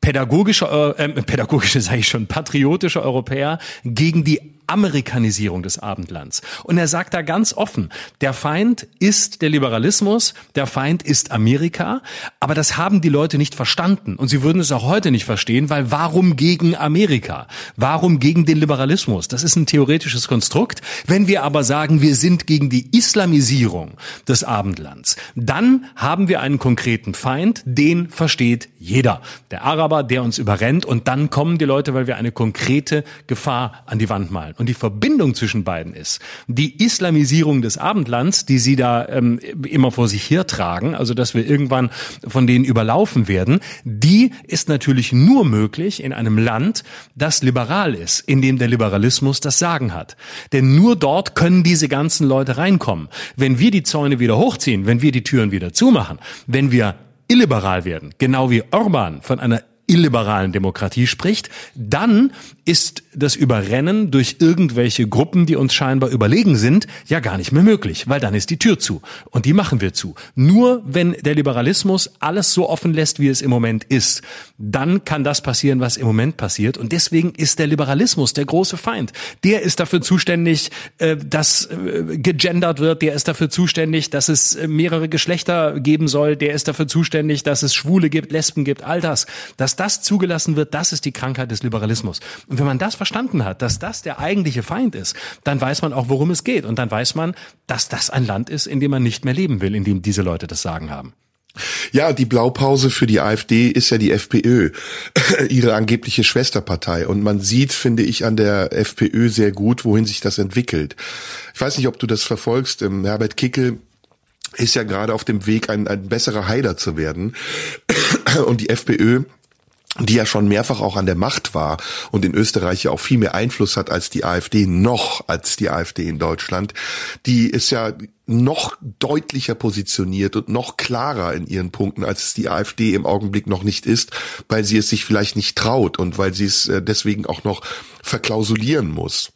pädagogische, äh, äh pädagogische sage ich schon, patriotische Europäer gegen die Amerikanisierung des Abendlands. Und er sagt da ganz offen, der Feind ist der Liberalismus, der Feind ist Amerika, aber das haben die Leute nicht verstanden. Und sie würden es auch heute nicht verstehen, weil warum gegen Amerika? Warum gegen den Liberalismus? Das ist ein theoretisches Konstrukt. Wenn wir aber sagen, wir sind gegen die Islamisierung des Abendlands, dann haben wir einen konkreten Feind, den versteht jeder. Der Araber, der uns überrennt und dann kommen die Leute, weil wir eine konkrete Gefahr an die Wand malen. Und die Verbindung zwischen beiden ist die Islamisierung des Abendlands, die sie da ähm, immer vor sich hertragen, also dass wir irgendwann von denen überlaufen werden, die ist natürlich nur möglich in einem Land, das liberal ist, in dem der Liberalismus das Sagen hat. Denn nur dort können diese ganzen Leute reinkommen. Wenn wir die Zäune wieder hochziehen, wenn wir die Türen wieder zumachen, wenn wir illiberal werden, genau wie Orban von einer illiberalen Demokratie spricht, dann ist das Überrennen durch irgendwelche Gruppen, die uns scheinbar überlegen sind, ja gar nicht mehr möglich, weil dann ist die Tür zu. Und die machen wir zu. Nur wenn der Liberalismus alles so offen lässt, wie es im Moment ist, dann kann das passieren, was im Moment passiert. Und deswegen ist der Liberalismus der große Feind. Der ist dafür zuständig, äh, dass äh, gegendert wird, der ist dafür zuständig, dass es äh, mehrere Geschlechter geben soll, der ist dafür zuständig, dass es Schwule gibt, Lesben gibt, all das. Dass das zugelassen wird, das ist die Krankheit des Liberalismus. Und wenn man das verstanden hat, dass das der eigentliche Feind ist, dann weiß man auch, worum es geht. Und dann weiß man, dass das ein Land ist, in dem man nicht mehr leben will, in dem diese Leute das Sagen haben. Ja, die Blaupause für die AfD ist ja die FPÖ, ihre angebliche Schwesterpartei. Und man sieht, finde ich, an der FPÖ sehr gut, wohin sich das entwickelt. Ich weiß nicht, ob du das verfolgst. Ähm, Herbert Kickel ist ja gerade auf dem Weg, ein, ein besserer Heiler zu werden. Und die FPÖ die ja schon mehrfach auch an der Macht war und in Österreich ja auch viel mehr Einfluss hat als die AfD, noch als die AfD in Deutschland, die ist ja noch deutlicher positioniert und noch klarer in ihren Punkten, als es die AfD im Augenblick noch nicht ist, weil sie es sich vielleicht nicht traut und weil sie es äh, deswegen auch noch verklausulieren muss.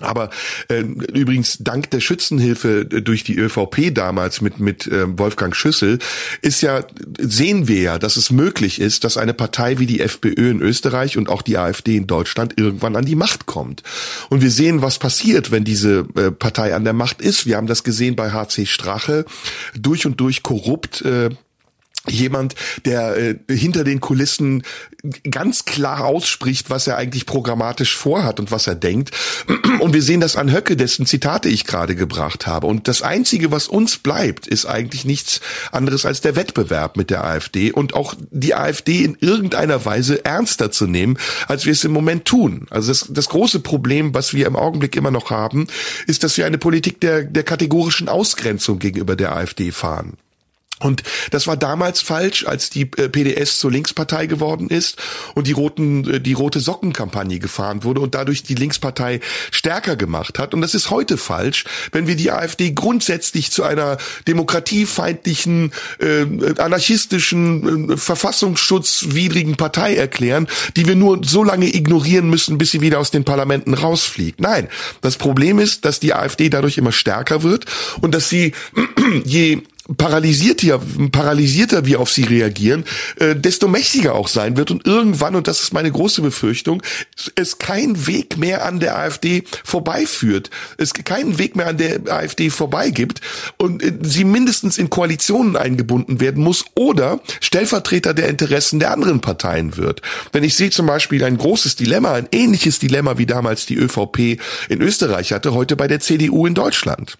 Aber äh, übrigens dank der Schützenhilfe äh, durch die ÖVP damals mit mit äh, Wolfgang Schüssel ist ja sehen wir ja, dass es möglich ist, dass eine Partei wie die FPÖ in Österreich und auch die AfD in Deutschland irgendwann an die Macht kommt. Und wir sehen, was passiert, wenn diese äh, Partei an der Macht ist. Wir haben das gesehen bei HC Strache, durch und durch korrupt. Äh, jemand, der äh, hinter den Kulissen ganz klar ausspricht, was er eigentlich programmatisch vorhat und was er denkt. Und wir sehen das an Höcke, dessen Zitate ich gerade gebracht habe. Und das Einzige, was uns bleibt, ist eigentlich nichts anderes als der Wettbewerb mit der AfD und auch die AfD in irgendeiner Weise ernster zu nehmen, als wir es im Moment tun. Also das, das große Problem, was wir im Augenblick immer noch haben, ist, dass wir eine Politik der, der kategorischen Ausgrenzung gegenüber der AfD fahren. Und das war damals falsch, als die äh, PDS zur Linkspartei geworden ist und die roten, äh, die rote Sockenkampagne gefahren wurde und dadurch die Linkspartei stärker gemacht hat. Und das ist heute falsch, wenn wir die AfD grundsätzlich zu einer demokratiefeindlichen, äh, anarchistischen, äh, verfassungsschutzwidrigen Partei erklären, die wir nur so lange ignorieren müssen, bis sie wieder aus den Parlamenten rausfliegt. Nein, das Problem ist, dass die AfD dadurch immer stärker wird und dass sie je paralysierter, paralysierter wir auf sie reagieren, äh, desto mächtiger auch sein wird und irgendwann, und das ist meine große Befürchtung, es kein Weg mehr an der AfD vorbeiführt, es keinen Weg mehr an der AfD vorbeigibt und äh, sie mindestens in Koalitionen eingebunden werden muss oder Stellvertreter der Interessen der anderen Parteien wird. Wenn ich sehe zum Beispiel ein großes Dilemma, ein ähnliches Dilemma wie damals die ÖVP in Österreich hatte, heute bei der CDU in Deutschland.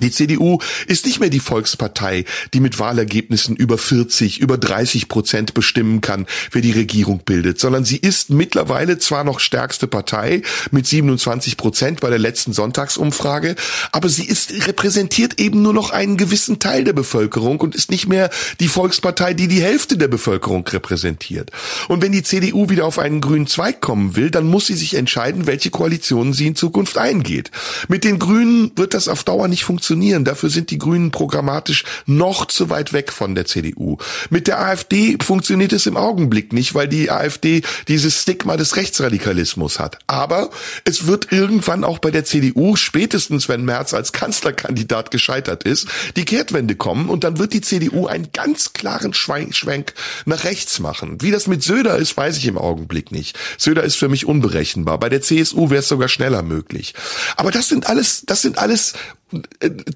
Die CDU ist nicht mehr die Volkspartei, die mit Wahlergebnissen über 40, über 30 Prozent bestimmen kann, wer die Regierung bildet, sondern sie ist mittlerweile zwar noch stärkste Partei mit 27 Prozent bei der letzten Sonntagsumfrage, aber sie ist repräsentiert eben nur noch einen gewissen Teil der Bevölkerung und ist nicht mehr die Volkspartei, die die Hälfte der Bevölkerung repräsentiert. Und wenn die CDU wieder auf einen grünen Zweig kommen will, dann muss sie sich entscheiden, welche Koalitionen sie in Zukunft eingeht. Mit den Grünen wird das auf Dauer nicht funktionieren funktionieren. Dafür sind die Grünen programmatisch noch zu weit weg von der CDU. Mit der AfD funktioniert es im Augenblick nicht, weil die AfD dieses Stigma des Rechtsradikalismus hat. Aber es wird irgendwann auch bei der CDU, spätestens wenn Merz als Kanzlerkandidat gescheitert ist, die Kehrtwende kommen und dann wird die CDU einen ganz klaren Schwenk nach rechts machen. Wie das mit Söder ist, weiß ich im Augenblick nicht. Söder ist für mich unberechenbar. Bei der CSU wäre es sogar schneller möglich. Aber das sind alles, das sind alles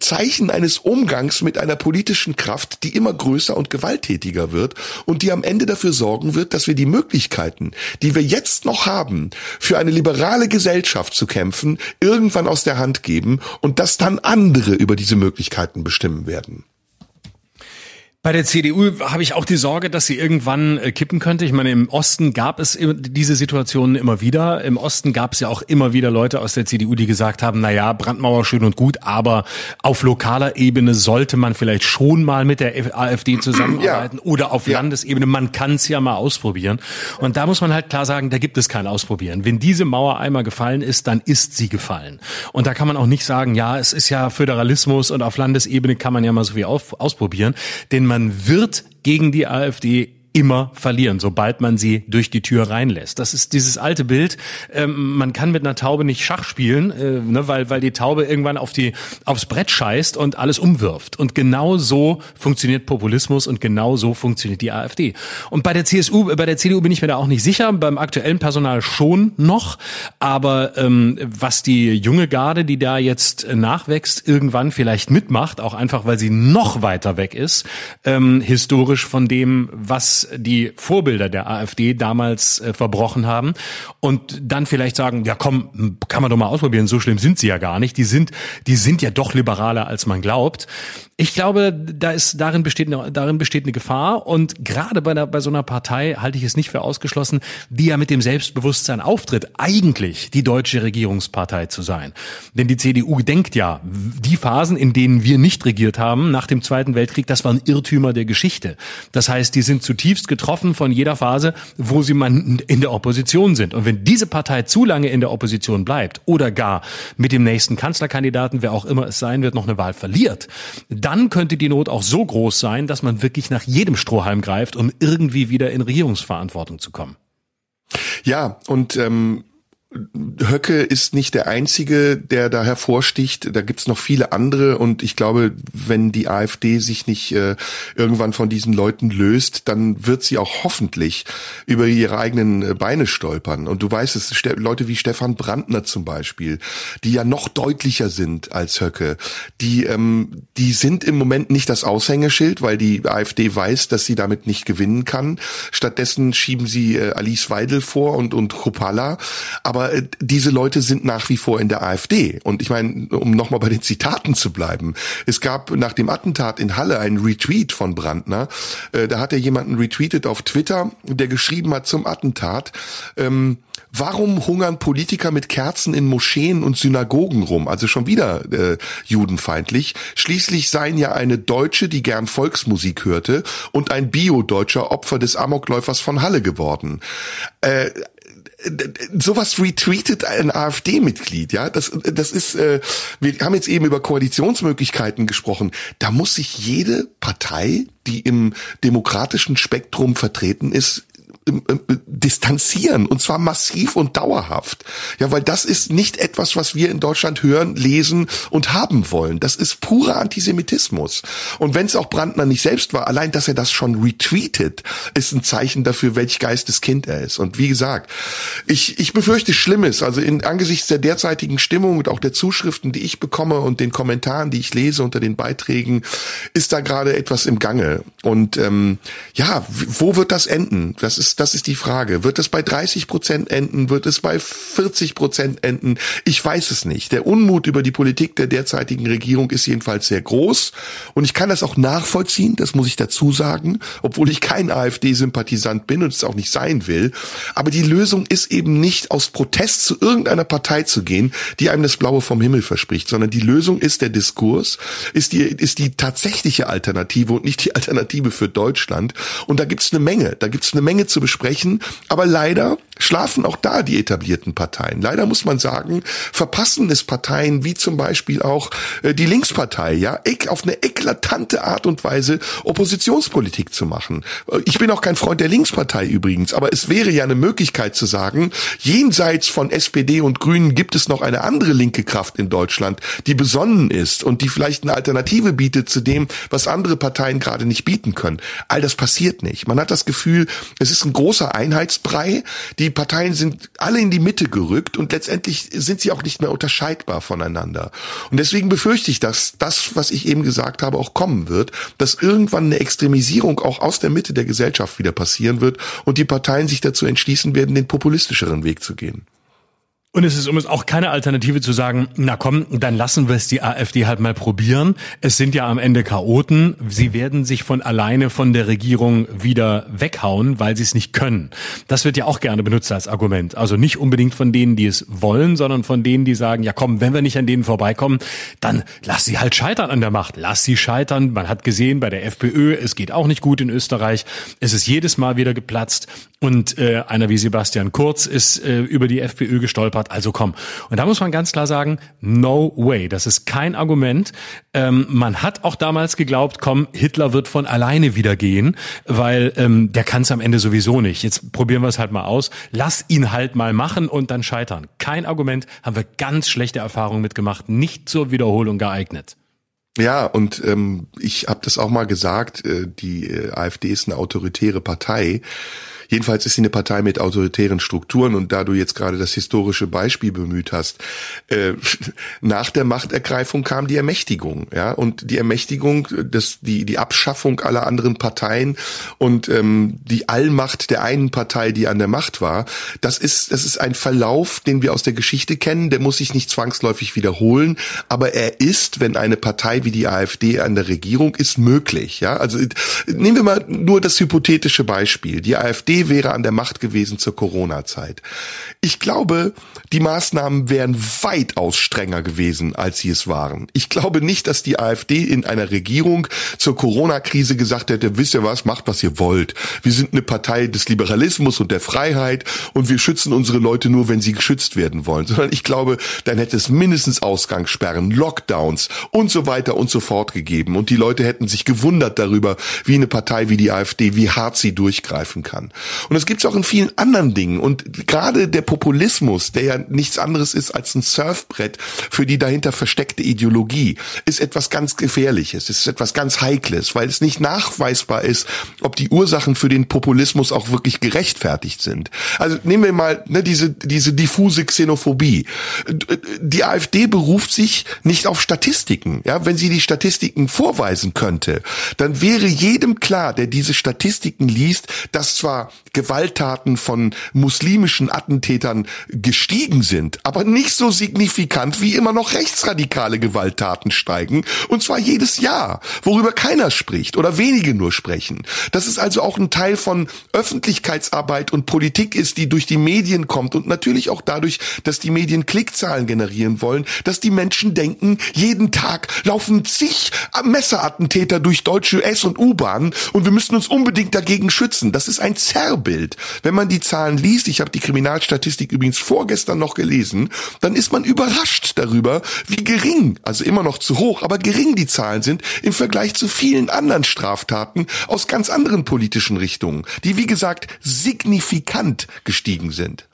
Zeichen eines Umgangs mit einer politischen Kraft, die immer größer und gewalttätiger wird und die am Ende dafür sorgen wird, dass wir die Möglichkeiten, die wir jetzt noch haben, für eine liberale Gesellschaft zu kämpfen, irgendwann aus der Hand geben und dass dann andere über diese Möglichkeiten bestimmen werden. Bei der CDU habe ich auch die Sorge, dass sie irgendwann äh, kippen könnte. Ich meine, im Osten gab es diese Situationen immer wieder. Im Osten gab es ja auch immer wieder Leute aus der CDU, die gesagt haben, na ja, Brandmauer schön und gut, aber auf lokaler Ebene sollte man vielleicht schon mal mit der AfD zusammenarbeiten ja. oder auf ja. Landesebene. Man kann es ja mal ausprobieren. Und da muss man halt klar sagen, da gibt es kein Ausprobieren. Wenn diese Mauer einmal gefallen ist, dann ist sie gefallen. Und da kann man auch nicht sagen, ja, es ist ja Föderalismus und auf Landesebene kann man ja mal so viel auf, ausprobieren. Denn man man wird gegen die AfD immer verlieren, sobald man sie durch die Tür reinlässt. Das ist dieses alte Bild. Ähm, man kann mit einer Taube nicht Schach spielen, äh, ne, weil weil die Taube irgendwann auf die aufs Brett scheißt und alles umwirft. Und genau so funktioniert Populismus und genau so funktioniert die AfD. Und bei der CSU, bei der CDU bin ich mir da auch nicht sicher. Beim aktuellen Personal schon noch, aber ähm, was die junge Garde, die da jetzt nachwächst, irgendwann vielleicht mitmacht, auch einfach, weil sie noch weiter weg ist, ähm, historisch von dem, was die Vorbilder der AfD damals äh, verbrochen haben und dann vielleicht sagen, ja komm, kann man doch mal ausprobieren, so schlimm sind sie ja gar nicht. Die sind, die sind ja doch liberaler, als man glaubt. Ich glaube, da ist darin besteht darin besteht eine Gefahr und gerade bei, der, bei so einer Partei halte ich es nicht für ausgeschlossen, die ja mit dem Selbstbewusstsein auftritt, eigentlich die deutsche Regierungspartei zu sein. Denn die CDU denkt ja, die Phasen, in denen wir nicht regiert haben nach dem Zweiten Weltkrieg, das waren Irrtümer der Geschichte. Das heißt, die sind zutiefst getroffen von jeder Phase, wo sie man in der Opposition sind. Und wenn diese Partei zu lange in der Opposition bleibt oder gar mit dem nächsten Kanzlerkandidaten, wer auch immer es sein wird, noch eine Wahl verliert, dann könnte die Not auch so groß sein, dass man wirklich nach jedem Strohhalm greift, um irgendwie wieder in Regierungsverantwortung zu kommen. Ja, und ähm, Höcke ist nicht der einzige, der da hervorsticht. Da gibt's noch viele andere und ich glaube, wenn die AfD sich nicht äh, irgendwann von diesen Leuten löst, dann wird sie auch hoffentlich über ihre eigenen äh, Beine stolpern. Und du weißt es, Leute wie Stefan Brandner zum Beispiel, die ja noch deutlicher sind als Höcke, die ähm, die sind im Moment nicht das Aushängeschild, weil die AfD weiß, dass sie damit nicht gewinnen kann. Stattdessen schieben sie äh, Alice Weidel vor und und Kropala, aber aber äh, diese Leute sind nach wie vor in der AfD. Und ich meine, um nochmal bei den Zitaten zu bleiben, es gab nach dem Attentat in Halle einen Retweet von Brandner. Äh, da hat er jemanden retweetet auf Twitter, der geschrieben hat zum Attentat, ähm, Warum hungern Politiker mit Kerzen in Moscheen und Synagogen rum? Also schon wieder äh, judenfeindlich. Schließlich seien ja eine Deutsche, die gern Volksmusik hörte, und ein Bio-Deutscher Opfer des Amokläufers von Halle geworden. Äh, sowas retweetet ein AfD-Mitglied, ja, das, das ist, äh, wir haben jetzt eben über Koalitionsmöglichkeiten gesprochen. Da muss sich jede Partei, die im demokratischen Spektrum vertreten ist, distanzieren und zwar massiv und dauerhaft. Ja, weil das ist nicht etwas, was wir in Deutschland hören, lesen und haben wollen. Das ist purer Antisemitismus. Und wenn es auch Brandner nicht selbst war, allein, dass er das schon retweetet, ist ein Zeichen dafür, welch Geisteskind er ist. Und wie gesagt, ich, ich befürchte Schlimmes. Also in angesichts der derzeitigen Stimmung und auch der Zuschriften, die ich bekomme und den Kommentaren, die ich lese unter den Beiträgen, ist da gerade etwas im Gange. Und ähm, ja, wo wird das enden? Das ist das ist die Frage. Wird es bei 30 Prozent enden? Wird es bei 40 Prozent enden? Ich weiß es nicht. Der Unmut über die Politik der derzeitigen Regierung ist jedenfalls sehr groß. Und ich kann das auch nachvollziehen, das muss ich dazu sagen, obwohl ich kein AfD-Sympathisant bin und es auch nicht sein will. Aber die Lösung ist eben nicht aus Protest zu irgendeiner Partei zu gehen, die einem das Blaue vom Himmel verspricht, sondern die Lösung ist der Diskurs, ist die, ist die tatsächliche Alternative und nicht die Alternative für Deutschland. Und da gibt's eine Menge, da gibt's eine Menge zu besprechen. Aber leider schlafen auch da die etablierten Parteien. Leider muss man sagen, verpassen es Parteien wie zum Beispiel auch äh, die Linkspartei, ja, auf eine eklatante Art und Weise Oppositionspolitik zu machen. Äh, ich bin auch kein Freund der Linkspartei übrigens, aber es wäre ja eine Möglichkeit zu sagen, jenseits von SPD und Grünen gibt es noch eine andere linke Kraft in Deutschland, die besonnen ist und die vielleicht eine Alternative bietet zu dem, was andere Parteien gerade nicht bieten können. All das passiert nicht. Man hat das Gefühl, es ist ein großer Einheitsbrei. Die Parteien sind alle in die Mitte gerückt und letztendlich sind sie auch nicht mehr unterscheidbar voneinander. Und deswegen befürchte ich, dass das, was ich eben gesagt habe, auch kommen wird, dass irgendwann eine Extremisierung auch aus der Mitte der Gesellschaft wieder passieren wird und die Parteien sich dazu entschließen werden, den populistischeren Weg zu gehen. Und es ist übrigens auch keine Alternative zu sagen, na komm, dann lassen wir es die AfD halt mal probieren. Es sind ja am Ende Chaoten. Sie werden sich von alleine von der Regierung wieder weghauen, weil sie es nicht können. Das wird ja auch gerne benutzt als Argument. Also nicht unbedingt von denen, die es wollen, sondern von denen, die sagen, ja komm, wenn wir nicht an denen vorbeikommen, dann lass sie halt scheitern an der Macht. Lass sie scheitern. Man hat gesehen bei der FPÖ, es geht auch nicht gut in Österreich. Es ist jedes Mal wieder geplatzt. Und äh, einer wie Sebastian Kurz ist äh, über die FPÖ gestolpert wird also kommen. Und da muss man ganz klar sagen, no way. Das ist kein Argument. Ähm, man hat auch damals geglaubt, komm, Hitler wird von alleine wieder gehen, weil ähm, der kann es am Ende sowieso nicht. Jetzt probieren wir es halt mal aus. Lass ihn halt mal machen und dann scheitern. Kein Argument, haben wir ganz schlechte Erfahrungen mitgemacht, nicht zur Wiederholung geeignet. Ja, und ähm, ich habe das auch mal gesagt, äh, die äh, AfD ist eine autoritäre Partei. Jedenfalls ist sie eine Partei mit autoritären Strukturen und da du jetzt gerade das historische Beispiel bemüht hast, äh, nach der Machtergreifung kam die Ermächtigung, ja, und die Ermächtigung, das, die, die Abschaffung aller anderen Parteien und ähm, die Allmacht der einen Partei, die an der Macht war, das ist, das ist ein Verlauf, den wir aus der Geschichte kennen, der muss sich nicht zwangsläufig wiederholen, aber er ist, wenn eine Partei wie die AfD an der Regierung ist, möglich, ja, also nehmen wir mal nur das hypothetische Beispiel. Die AfD wäre an der Macht gewesen zur Corona-Zeit. Ich glaube, die Maßnahmen wären weitaus strenger gewesen, als sie es waren. Ich glaube nicht, dass die AfD in einer Regierung zur Corona-Krise gesagt hätte, wisst ihr was, macht was ihr wollt. Wir sind eine Partei des Liberalismus und der Freiheit und wir schützen unsere Leute nur, wenn sie geschützt werden wollen. Sondern ich glaube, dann hätte es mindestens Ausgangssperren, Lockdowns und so weiter und so fort gegeben. Und die Leute hätten sich gewundert darüber, wie eine Partei wie die AfD, wie hart sie durchgreifen kann. Und das gibt es auch in vielen anderen Dingen. Und gerade der Populismus, der ja nichts anderes ist als ein Surfbrett für die dahinter versteckte Ideologie, ist etwas ganz Gefährliches, ist etwas ganz Heikles, weil es nicht nachweisbar ist, ob die Ursachen für den Populismus auch wirklich gerechtfertigt sind. Also nehmen wir mal ne, diese, diese diffuse Xenophobie. Die AfD beruft sich nicht auf Statistiken. Ja, wenn sie die Statistiken vorweisen könnte, dann wäre jedem klar, der diese Statistiken liest, dass zwar Gewalttaten von muslimischen Attentätern gestiegen sind, aber nicht so signifikant wie immer noch rechtsradikale Gewalttaten steigen, und zwar jedes Jahr, worüber keiner spricht oder wenige nur sprechen. Das ist also auch ein Teil von Öffentlichkeitsarbeit und Politik ist, die durch die Medien kommt und natürlich auch dadurch, dass die Medien Klickzahlen generieren wollen, dass die Menschen denken, jeden Tag laufen zig Messerattentäter durch deutsche S- und U-Bahnen und wir müssen uns unbedingt dagegen schützen. Das ist ein Zerrbild. Wenn man die Zahlen liest, ich habe die Kriminalstatistik übrigens vorgestern noch gelesen, dann ist man überrascht darüber, wie gering, also immer noch zu hoch, aber gering die Zahlen sind im Vergleich zu vielen anderen Straftaten aus ganz anderen politischen Richtungen, die wie gesagt signifikant gestiegen sind.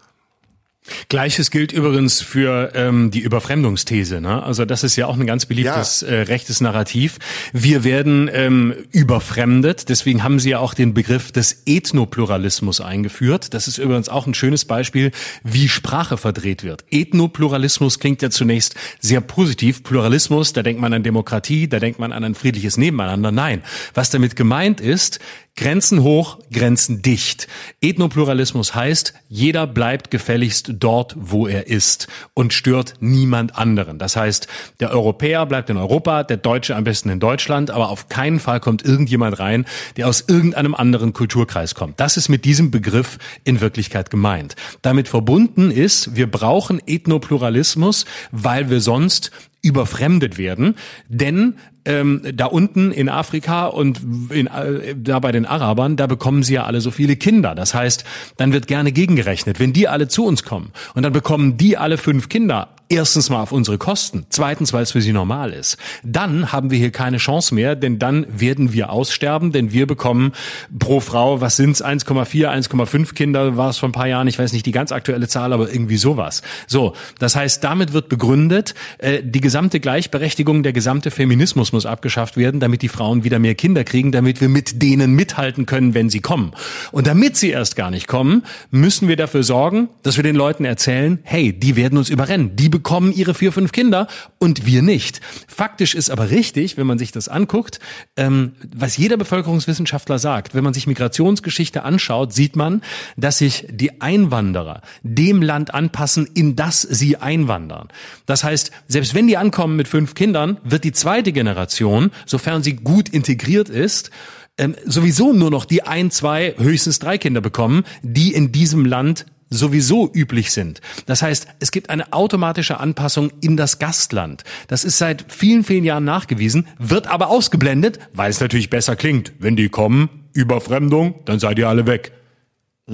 Gleiches gilt übrigens für ähm, die Überfremdungsthese. Ne? Also das ist ja auch ein ganz beliebtes ja. äh, rechtes Narrativ. Wir werden ähm, überfremdet. Deswegen haben Sie ja auch den Begriff des Ethnopluralismus eingeführt. Das ist übrigens auch ein schönes Beispiel, wie Sprache verdreht wird. Ethnopluralismus klingt ja zunächst sehr positiv. Pluralismus, da denkt man an Demokratie, da denkt man an ein friedliches Nebeneinander. Nein, was damit gemeint ist, Grenzen hoch, Grenzen dicht. Ethnopluralismus heißt, jeder bleibt gefälligst dort, wo er ist und stört niemand anderen. Das heißt, der Europäer bleibt in Europa, der Deutsche am besten in Deutschland, aber auf keinen Fall kommt irgendjemand rein, der aus irgendeinem anderen Kulturkreis kommt. Das ist mit diesem Begriff in Wirklichkeit gemeint. Damit verbunden ist, wir brauchen Ethnopluralismus, weil wir sonst überfremdet werden. Denn ähm, da unten in Afrika und in, äh, da bei den Arabern, da bekommen sie ja alle so viele Kinder. Das heißt, dann wird gerne gegengerechnet. Wenn die alle zu uns kommen und dann bekommen die alle fünf Kinder, Erstens mal auf unsere Kosten. Zweitens, weil es für sie normal ist. Dann haben wir hier keine Chance mehr, denn dann werden wir aussterben, denn wir bekommen pro Frau, was sind's, 1,4, 1,5 Kinder, war es vor ein paar Jahren, ich weiß nicht die ganz aktuelle Zahl, aber irgendwie sowas. So, das heißt, damit wird begründet, äh, die gesamte Gleichberechtigung, der gesamte Feminismus muss abgeschafft werden, damit die Frauen wieder mehr Kinder kriegen, damit wir mit denen mithalten können, wenn sie kommen. Und damit sie erst gar nicht kommen, müssen wir dafür sorgen, dass wir den Leuten erzählen, hey, die werden uns überrennen, die bekommen ihre vier, fünf Kinder und wir nicht. Faktisch ist aber richtig, wenn man sich das anguckt, ähm, was jeder Bevölkerungswissenschaftler sagt. Wenn man sich Migrationsgeschichte anschaut, sieht man, dass sich die Einwanderer dem Land anpassen, in das sie einwandern. Das heißt, selbst wenn die ankommen mit fünf Kindern, wird die zweite Generation, sofern sie gut integriert ist, ähm, sowieso nur noch die ein, zwei, höchstens drei Kinder bekommen, die in diesem Land sowieso üblich sind. Das heißt, es gibt eine automatische Anpassung in das Gastland. Das ist seit vielen, vielen Jahren nachgewiesen, wird aber ausgeblendet, weil es natürlich besser klingt. Wenn die kommen, Überfremdung, dann seid ihr alle weg.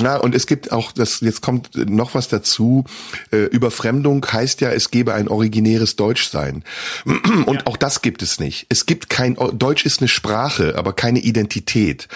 Na, und es gibt auch, das, jetzt kommt noch was dazu. Äh, Überfremdung heißt ja, es gebe ein originäres Deutschsein. Und ja. auch das gibt es nicht. Es gibt kein, Deutsch ist eine Sprache, aber keine Identität.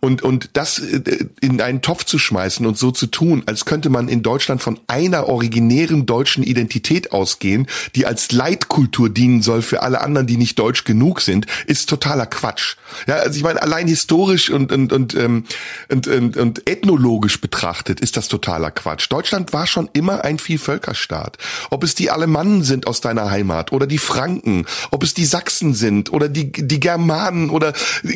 Und, und das äh, in einen Topf zu schmeißen und so zu tun, als könnte man in Deutschland von einer originären deutschen Identität ausgehen, die als Leitkultur dienen soll für alle anderen, die nicht deutsch genug sind, ist totaler Quatsch. Ja, also ich meine, allein historisch und, und, und, ähm, und, und, und ethnologisch historisch betrachtet, ist das totaler Quatsch. Deutschland war schon immer ein Vielvölkerstaat. Ob es die Alemannen sind aus deiner Heimat oder die Franken, ob es die Sachsen sind oder die, die Germanen oder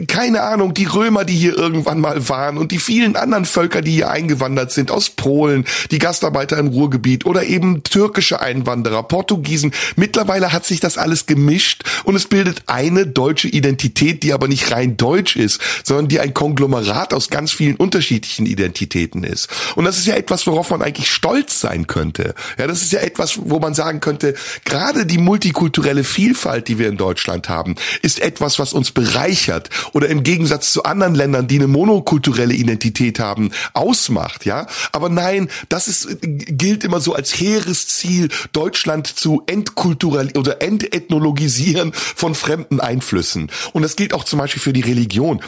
keine Ahnung, die Römer, die hier irgendwann mal waren und die vielen anderen Völker, die hier eingewandert sind, aus Polen, die Gastarbeiter im Ruhrgebiet oder eben türkische Einwanderer, Portugiesen. Mittlerweile hat sich das alles gemischt und es bildet eine deutsche Identität, die aber nicht rein deutsch ist, sondern die ein Konglomerat aus ganz vielen unterschiedlichen Identitäten aufgetreten ist. Und das ist ja etwas, worauf man eigentlich stolz sein könnte. Ja, das ist ja etwas, wo man sagen könnte, gerade die multikulturelle Vielfalt, die wir in Deutschland haben, ist etwas, was uns bereichert oder im Gegensatz zu anderen Ländern, die eine monokulturelle Identität haben, ausmacht, ja. Aber nein, das ist, gilt immer so als hehres Ziel, Deutschland zu entkultural oder entethnologisieren von fremden Einflüssen. Und das gilt auch zum Beispiel für die Religion.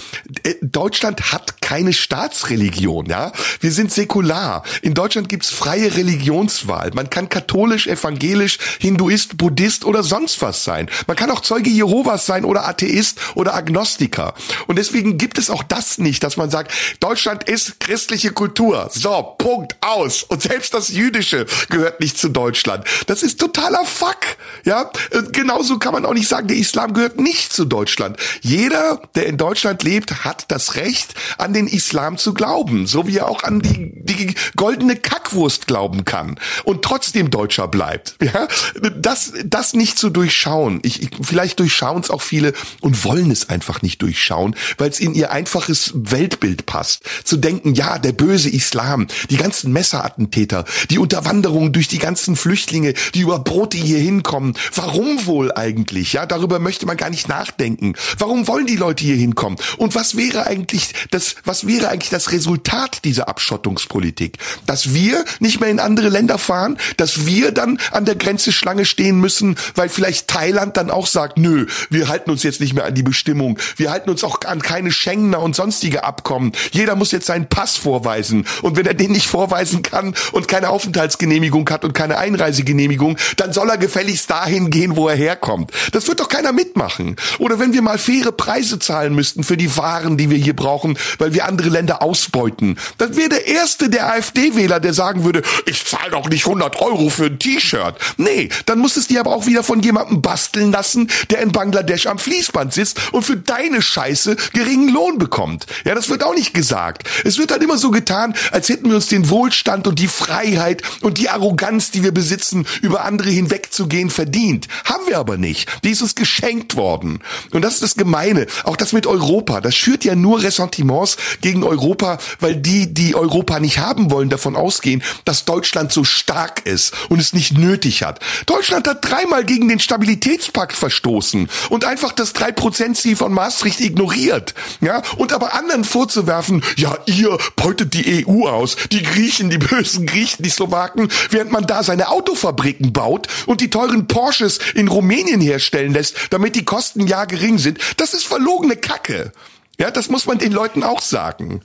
Äh, Deutschland hat keine Staatsreligion, ja. Wir sind säkular. In Deutschland gibt's freie Religionswahl. Man kann katholisch, evangelisch, Hinduist, Buddhist oder sonst was sein. Man kann auch Zeuge Jehovas sein oder Atheist oder Agnostiker. Und deswegen gibt es auch das nicht, dass man sagt, Deutschland ist christliche Kultur. So, Punkt, aus. Und selbst das Jüdische gehört nicht zu Deutschland. Das ist totaler Fuck. Ja, genauso kann man auch nicht sagen, der Islam gehört nicht zu Deutschland. Jeder, der in Deutschland lebt, hat das Recht, an den Islam zu glauben, so wie er auch an die, die goldene Kackwurst glauben kann und trotzdem Deutscher bleibt. Ja, das, das nicht zu durchschauen. Ich, ich vielleicht durchschauen es auch viele und wollen es einfach nicht durchschauen, weil es in ihr einfaches Weltbild passt. Zu denken, ja, der böse Islam, die ganzen Messerattentäter, die Unterwanderung durch die ganzen Flüchtlinge, die über Brote hier hinkommen. Warum wohl eigentlich? Ja, darüber möchte man gar nicht nachdenken. Warum wollen die Leute hier hinkommen? Und was wäre eigentlich das, was wäre eigentlich das Resultat dieser diese Abschottungspolitik. Dass wir nicht mehr in andere Länder fahren, dass wir dann an der Grenze Schlange stehen müssen, weil vielleicht Thailand dann auch sagt, nö, wir halten uns jetzt nicht mehr an die Bestimmung. Wir halten uns auch an keine Schengener und sonstige Abkommen. Jeder muss jetzt seinen Pass vorweisen. Und wenn er den nicht vorweisen kann und keine Aufenthaltsgenehmigung hat und keine Einreisegenehmigung, dann soll er gefälligst dahin gehen, wo er herkommt. Das wird doch keiner mitmachen. Oder wenn wir mal faire Preise zahlen müssten für die Waren, die wir hier brauchen, weil wir andere Länder ausbeuten, dann wäre der erste der AfD-Wähler, der sagen würde, ich zahle doch nicht 100 Euro für ein T-Shirt. Nee, dann muss es dir aber auch wieder von jemandem basteln lassen, der in Bangladesch am Fließband sitzt und für deine Scheiße geringen Lohn bekommt. Ja, das wird auch nicht gesagt. Es wird dann immer so getan, als hätten wir uns den Wohlstand und die Freiheit und die Arroganz, die wir besitzen, über andere hinwegzugehen, verdient. Haben wir aber nicht. Die ist uns geschenkt worden. Und das ist das Gemeine. Auch das mit Europa. Das schürt ja nur Ressentiments gegen Europa, weil die, die Europa nicht haben wollen, davon ausgehen, dass Deutschland so stark ist und es nicht nötig hat. Deutschland hat dreimal gegen den Stabilitätspakt verstoßen und einfach das 3%-Ziel von Maastricht ignoriert. Ja, und aber anderen vorzuwerfen, ja, ihr beutet die EU aus, die Griechen, die bösen Griechen, die Slowaken, während man da seine Autofabriken baut und die teuren Porsches in Rumänien herstellen lässt, damit die Kosten ja gering sind, das ist verlogene Kacke. Ja, das muss man den Leuten auch sagen.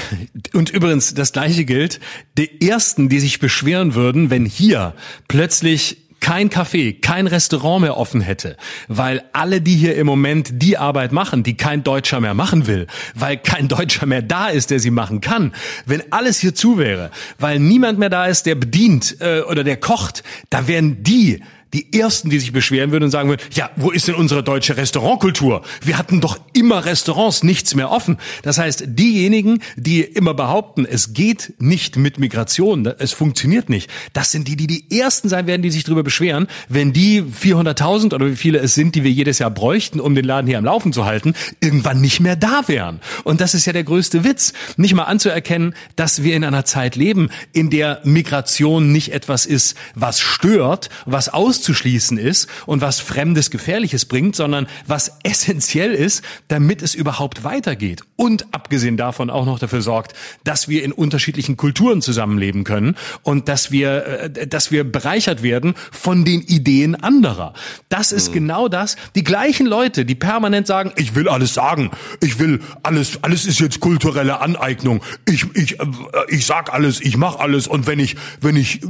Und übrigens, das gleiche gilt, die ersten, die sich beschweren würden, wenn hier plötzlich kein Café, kein Restaurant mehr offen hätte, weil alle, die hier im Moment die Arbeit machen, die kein Deutscher mehr machen will, weil kein Deutscher mehr da ist, der sie machen kann, wenn alles hier zu wäre, weil niemand mehr da ist, der bedient äh, oder der kocht, da wären die die ersten, die sich beschweren würden und sagen würden, ja, wo ist denn unsere deutsche Restaurantkultur? Wir hatten doch immer Restaurants, nichts mehr offen. Das heißt, diejenigen, die immer behaupten, es geht nicht mit Migration, es funktioniert nicht, das sind die, die die ersten sein werden, die sich darüber beschweren, wenn die 400.000 oder wie viele es sind, die wir jedes Jahr bräuchten, um den Laden hier am Laufen zu halten, irgendwann nicht mehr da wären. Und das ist ja der größte Witz, nicht mal anzuerkennen, dass wir in einer Zeit leben, in der Migration nicht etwas ist, was stört, was aus auszuschließen ist und was Fremdes Gefährliches bringt, sondern was essentiell ist, damit es überhaupt weitergeht. Und abgesehen davon auch noch dafür sorgt, dass wir in unterschiedlichen Kulturen zusammenleben können und dass wir, äh, dass wir bereichert werden von den Ideen anderer. Das ist mhm. genau das. Die gleichen Leute, die permanent sagen, ich will alles sagen, ich will alles, alles ist jetzt kulturelle Aneignung. Ich, ich, äh, ich sag alles, ich mach alles und wenn ich, wenn ich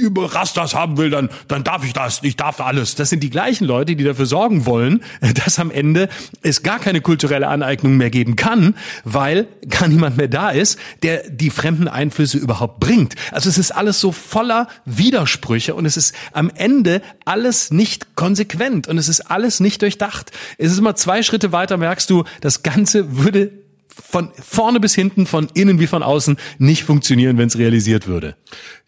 über Rastas haben will, dann, dann darf ich das, ich darf alles. Das sind die gleichen Leute, die dafür sorgen wollen, dass am Ende es gar keine kulturelle Aneignung mehr geben kann, weil gar niemand mehr da ist, der die fremden Einflüsse überhaupt bringt. Also es ist alles so voller Widersprüche und es ist am Ende alles nicht konsequent und es ist alles nicht durchdacht. Es ist immer zwei Schritte weiter, merkst du, das Ganze würde von vorne bis hinten, von innen wie von außen nicht funktionieren, wenn es realisiert würde.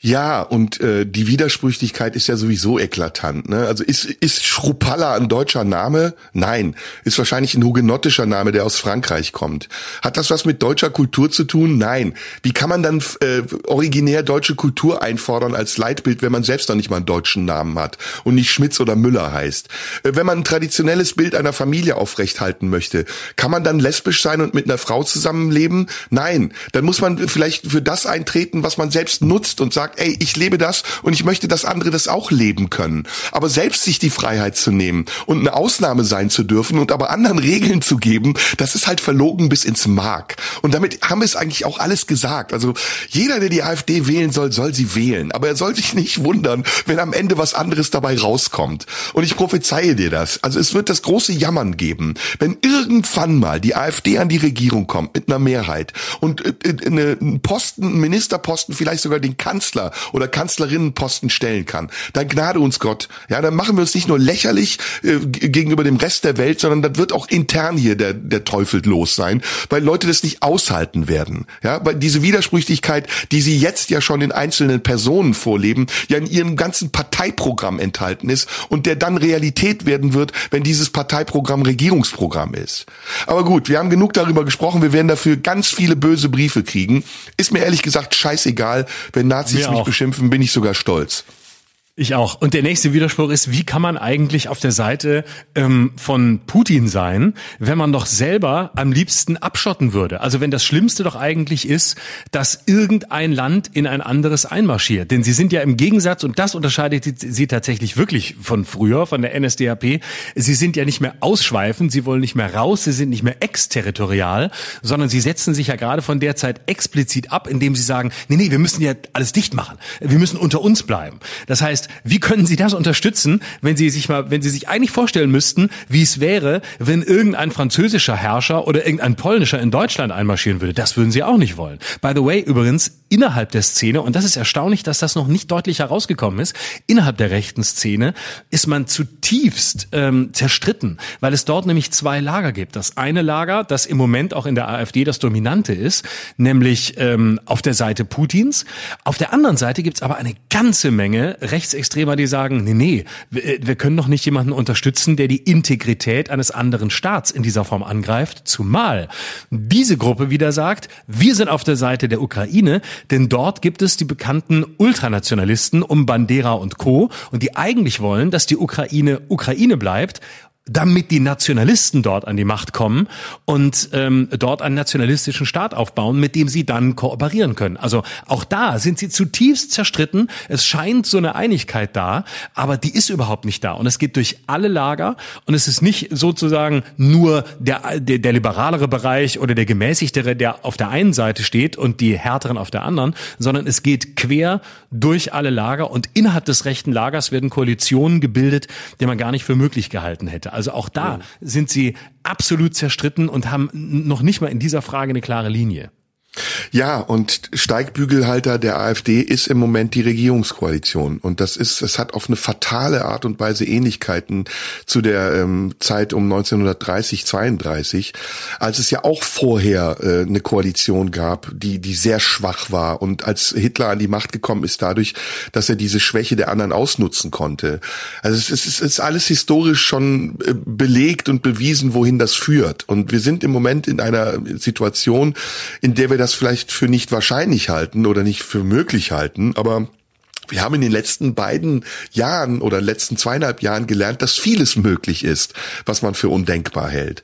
Ja, und äh, die Widersprüchlichkeit ist ja sowieso eklatant. Ne? Also ist, ist Schrupalla ein deutscher Name? Nein. Ist wahrscheinlich ein hugenottischer Name, der aus Frankreich kommt. Hat das was mit deutscher Kultur zu tun? Nein. Wie kann man dann äh, originär deutsche Kultur einfordern als Leitbild, wenn man selbst noch nicht mal einen deutschen Namen hat und nicht Schmitz oder Müller heißt? Äh, wenn man ein traditionelles Bild einer Familie aufrechthalten möchte, kann man dann lesbisch sein und mit einer Frau zusammenleben? Nein. Dann muss man vielleicht für das eintreten, was man selbst nutzt und sagt, ey, ich lebe das und ich möchte, dass andere das auch leben können. Aber selbst sich die Freiheit zu nehmen und eine Ausnahme sein zu dürfen und aber anderen Regeln zu geben, das ist halt verlogen bis ins Mark. Und damit haben wir es eigentlich auch alles gesagt. Also jeder, der die AfD wählen soll, soll sie wählen. Aber er soll sich nicht wundern, wenn am Ende was anderes dabei rauskommt. Und ich prophezeie dir das. Also es wird das große Jammern geben, wenn irgendwann mal die AfD an die Regierung kommt mit einer Mehrheit und äh, äh, einen Posten, einen Ministerposten, vielleicht sogar den Kanzler oder Kanzlerinnenposten stellen kann, dann gnade uns Gott. Ja, dann machen wir uns nicht nur lächerlich äh, gegenüber dem Rest der Welt, sondern dann wird auch intern hier der, der Teufel los sein, weil Leute das nicht aushalten werden. Ja, weil diese Widersprüchlichkeit, die sie jetzt ja schon in einzelnen Personen vorleben, ja in ihrem ganzen Parteiprogramm enthalten ist und der dann Realität werden wird, wenn dieses Parteiprogramm Regierungsprogramm ist. Aber gut, wir haben genug darüber gesprochen, wir werden dafür ganz viele böse Briefe kriegen. Ist mir ehrlich gesagt scheißegal, wenn Nazis mich beschimpfen, bin ich sogar stolz. Ich auch. Und der nächste Widerspruch ist, wie kann man eigentlich auf der Seite ähm, von Putin sein, wenn man doch selber am liebsten abschotten würde? Also wenn das Schlimmste doch eigentlich ist, dass irgendein Land in ein anderes einmarschiert. Denn sie sind ja im Gegensatz, und das unterscheidet sie tatsächlich wirklich von früher, von der NSDAP, sie sind ja nicht mehr ausschweifend, sie wollen nicht mehr raus, sie sind nicht mehr exterritorial, sondern sie setzen sich ja gerade von der Zeit explizit ab, indem sie sagen, nee, nee, wir müssen ja alles dicht machen. Wir müssen unter uns bleiben. Das heißt, heißt, wie können Sie das unterstützen, wenn Sie sich mal, wenn Sie sich eigentlich vorstellen müssten, wie es wäre, wenn irgendein französischer Herrscher oder irgendein polnischer in Deutschland einmarschieren würde? Das würden Sie auch nicht wollen. By the way, übrigens, innerhalb der Szene, und das ist erstaunlich, dass das noch nicht deutlich herausgekommen ist, innerhalb der rechten Szene ist man zutiefst ähm, zerstritten, weil es dort nämlich zwei Lager gibt. Das eine Lager, das im Moment auch in der AfD das dominante ist, nämlich ähm, auf der Seite Putins. Auf der anderen Seite gibt's aber eine ganze Menge rechts Rechtsextremer, die sagen, nee, nee, wir können doch nicht jemanden unterstützen, der die Integrität eines anderen Staats in dieser Form angreift, zumal diese Gruppe wieder sagt, wir sind auf der Seite der Ukraine, denn dort gibt es die bekannten Ultranationalisten um Bandera und Co. und die eigentlich wollen, dass die Ukraine Ukraine bleibt damit die Nationalisten dort an die Macht kommen und ähm, dort einen nationalistischen Staat aufbauen, mit dem sie dann kooperieren können. Also auch da sind sie zutiefst zerstritten. Es scheint so eine Einigkeit da, aber die ist überhaupt nicht da. Und es geht durch alle Lager und es ist nicht sozusagen nur der, der, der liberalere Bereich oder der gemäßigtere, der auf der einen Seite steht und die härteren auf der anderen, sondern es geht quer durch alle Lager und innerhalb des rechten Lagers werden Koalitionen gebildet, die man gar nicht für möglich gehalten hätte. Also auch da ja. sind sie absolut zerstritten und haben noch nicht mal in dieser Frage eine klare Linie. Ja, und Steigbügelhalter der AfD ist im Moment die Regierungskoalition. Und das ist, es hat auf eine fatale Art und Weise Ähnlichkeiten zu der ähm, Zeit um 1930, 32, als es ja auch vorher äh, eine Koalition gab, die, die sehr schwach war. Und als Hitler an die Macht gekommen ist, dadurch, dass er diese Schwäche der anderen ausnutzen konnte. Also es ist, es ist alles historisch schon äh, belegt und bewiesen, wohin das führt. Und wir sind im Moment in einer Situation, in der wir das vielleicht für nicht wahrscheinlich halten oder nicht für möglich halten, aber wir haben in den letzten beiden Jahren oder letzten zweieinhalb Jahren gelernt, dass vieles möglich ist, was man für undenkbar hält.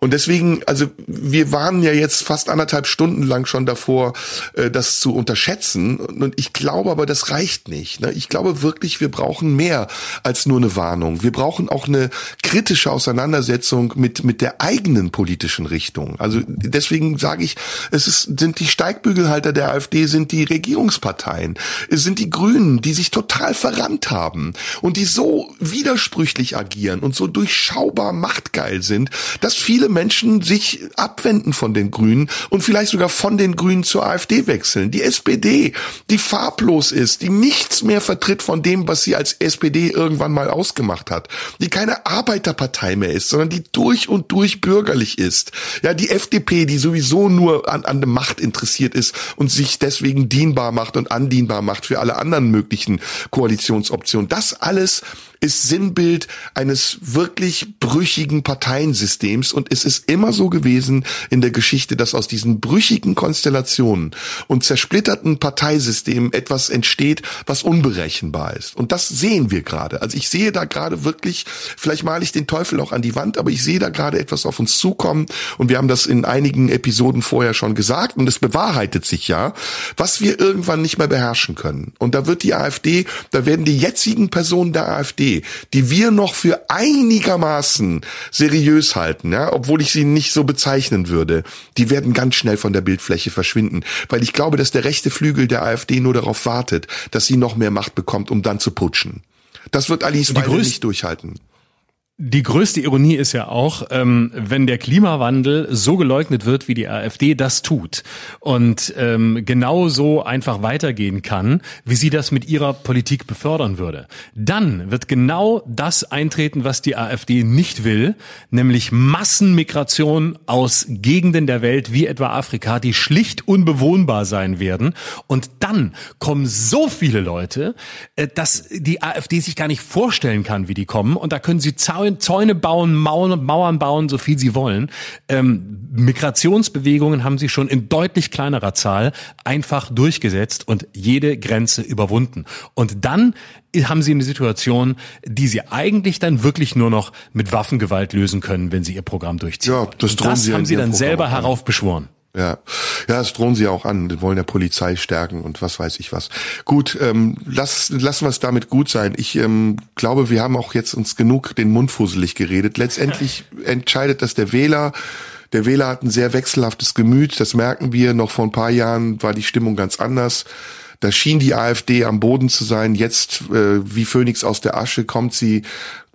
Und deswegen, also wir waren ja jetzt fast anderthalb Stunden lang schon davor, äh, das zu unterschätzen. Und ich glaube aber, das reicht nicht. Ne? Ich glaube wirklich, wir brauchen mehr als nur eine Warnung. Wir brauchen auch eine kritische Auseinandersetzung mit, mit der eigenen politischen Richtung. Also deswegen sage ich, es ist, sind die Steigbügelhalter der AfD, sind die Regierungsparteien, es sind die Grünen, die sich total verrannt haben und die so widersprüchlich agieren und so durchschaubar machtgeil sind, dass viele Menschen sich abwenden von den Grünen und vielleicht sogar von den Grünen zur AfD wechseln. Die SPD, die farblos ist, die nichts mehr vertritt von dem, was sie als SPD irgendwann mal ausgemacht hat, die keine Arbeiterpartei mehr ist, sondern die durch und durch bürgerlich ist. Ja, die FDP, die sowieso nur an, an der Macht interessiert ist und sich deswegen dienbar macht und andienbar macht für alle anderen möglichen Koalitionsoptionen. Das alles ist Sinnbild eines wirklich brüchigen Parteiensystems und es ist immer so gewesen in der Geschichte, dass aus diesen brüchigen Konstellationen und zersplitterten Parteisystemen etwas entsteht, was unberechenbar ist. Und das sehen wir gerade. Also ich sehe da gerade wirklich, vielleicht male ich den Teufel auch an die Wand, aber ich sehe da gerade etwas auf uns zukommen und wir haben das in einigen Episoden vorher schon gesagt und es bewahrheitet sich ja, was wir irgendwann nicht mehr beherrschen können. Und da wird die AfD, da werden die jetzigen Personen der AfD die wir noch für einigermaßen seriös halten, ja, obwohl ich sie nicht so bezeichnen würde, die werden ganz schnell von der Bildfläche verschwinden, weil ich glaube, dass der rechte Flügel der AfD nur darauf wartet, dass sie noch mehr Macht bekommt, um dann zu putschen. Das wird Alice Weidel nicht durchhalten. Die größte Ironie ist ja auch, ähm, wenn der Klimawandel so geleugnet wird, wie die AfD das tut und ähm, genau so einfach weitergehen kann, wie sie das mit ihrer Politik befördern würde, dann wird genau das eintreten, was die AfD nicht will, nämlich Massenmigration aus Gegenden der Welt wie etwa Afrika, die schlicht unbewohnbar sein werden. Und dann kommen so viele Leute, äh, dass die AfD sich gar nicht vorstellen kann, wie die kommen. Und da können sie Zaun Zäune bauen, Mauern, Mauern bauen, so viel sie wollen. Ähm, Migrationsbewegungen haben sie schon in deutlich kleinerer Zahl einfach durchgesetzt und jede Grenze überwunden. Und dann haben sie eine Situation, die sie eigentlich dann wirklich nur noch mit Waffengewalt lösen können, wenn sie ihr Programm durchziehen. Ja, das, das haben sie dann selber heraufbeschworen. Ja, ja, das drohen sie auch an. Die wollen der Polizei stärken und was weiß ich was. Gut, ähm, lass, lassen wir es damit gut sein. Ich ähm, glaube, wir haben auch jetzt uns genug den Mund fusselig geredet. Letztendlich entscheidet das der Wähler. Der Wähler hat ein sehr wechselhaftes Gemüt. Das merken wir. Noch vor ein paar Jahren war die Stimmung ganz anders. Da schien die AfD am Boden zu sein. Jetzt, äh, wie Phönix aus der Asche, kommt sie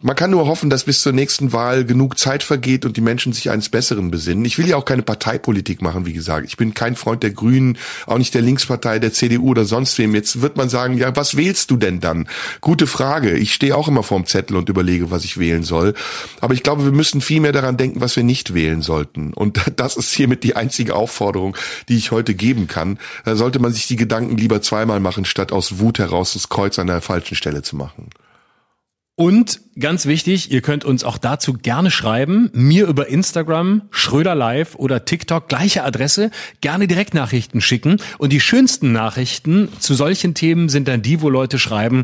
man kann nur hoffen, dass bis zur nächsten Wahl genug Zeit vergeht und die Menschen sich eines Besseren besinnen. Ich will ja auch keine Parteipolitik machen, wie gesagt. Ich bin kein Freund der Grünen, auch nicht der Linkspartei, der CDU oder sonst wem. Jetzt wird man sagen, ja, was wählst du denn dann? Gute Frage. Ich stehe auch immer vorm Zettel und überlege, was ich wählen soll. Aber ich glaube, wir müssen viel mehr daran denken, was wir nicht wählen sollten. Und das ist hiermit die einzige Aufforderung, die ich heute geben kann. Da sollte man sich die Gedanken lieber zweimal machen, statt aus Wut heraus das Kreuz an der falschen Stelle zu machen. Und ganz wichtig, ihr könnt uns auch dazu gerne schreiben, mir über Instagram, Schröder Live oder TikTok, gleiche Adresse, gerne Direktnachrichten schicken. Und die schönsten Nachrichten zu solchen Themen sind dann die, wo Leute schreiben,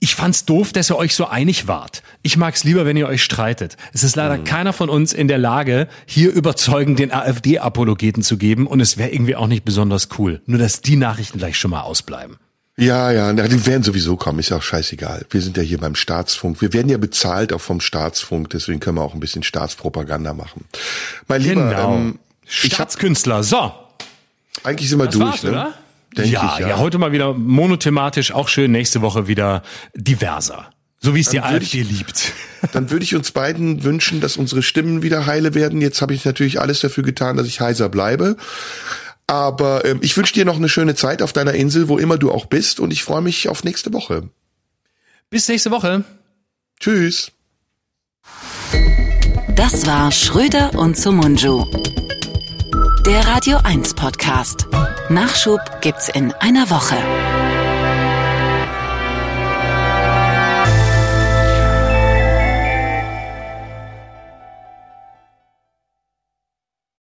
ich fand's doof, dass ihr euch so einig wart. Ich mag's lieber, wenn ihr euch streitet. Es ist leider mhm. keiner von uns in der Lage, hier überzeugend den AfD-Apologeten zu geben und es wäre irgendwie auch nicht besonders cool. Nur, dass die Nachrichten gleich schon mal ausbleiben. Ja, ja, die werden sowieso kommen, ist ja auch scheißegal. Wir sind ja hier beim Staatsfunk. Wir werden ja bezahlt auch vom Staatsfunk, deswegen können wir auch ein bisschen Staatspropaganda machen. Mein Lieber, genau. ähm, Staatskünstler, so. Eigentlich sind wir das durch, ne? Oder? Denk ja, ich, ja, ja, heute mal wieder monothematisch, auch schön, nächste Woche wieder diverser. So wie es die AfD ich, liebt. Dann würde ich uns beiden wünschen, dass unsere Stimmen wieder heile werden. Jetzt habe ich natürlich alles dafür getan, dass ich heiser bleibe. Aber ähm, ich wünsche dir noch eine schöne Zeit auf deiner Insel, wo immer du auch bist, und ich freue mich auf nächste Woche. Bis nächste Woche. Tschüss. Das war Schröder und Sumunju. Der Radio 1 Podcast. Nachschub gibt's in einer Woche.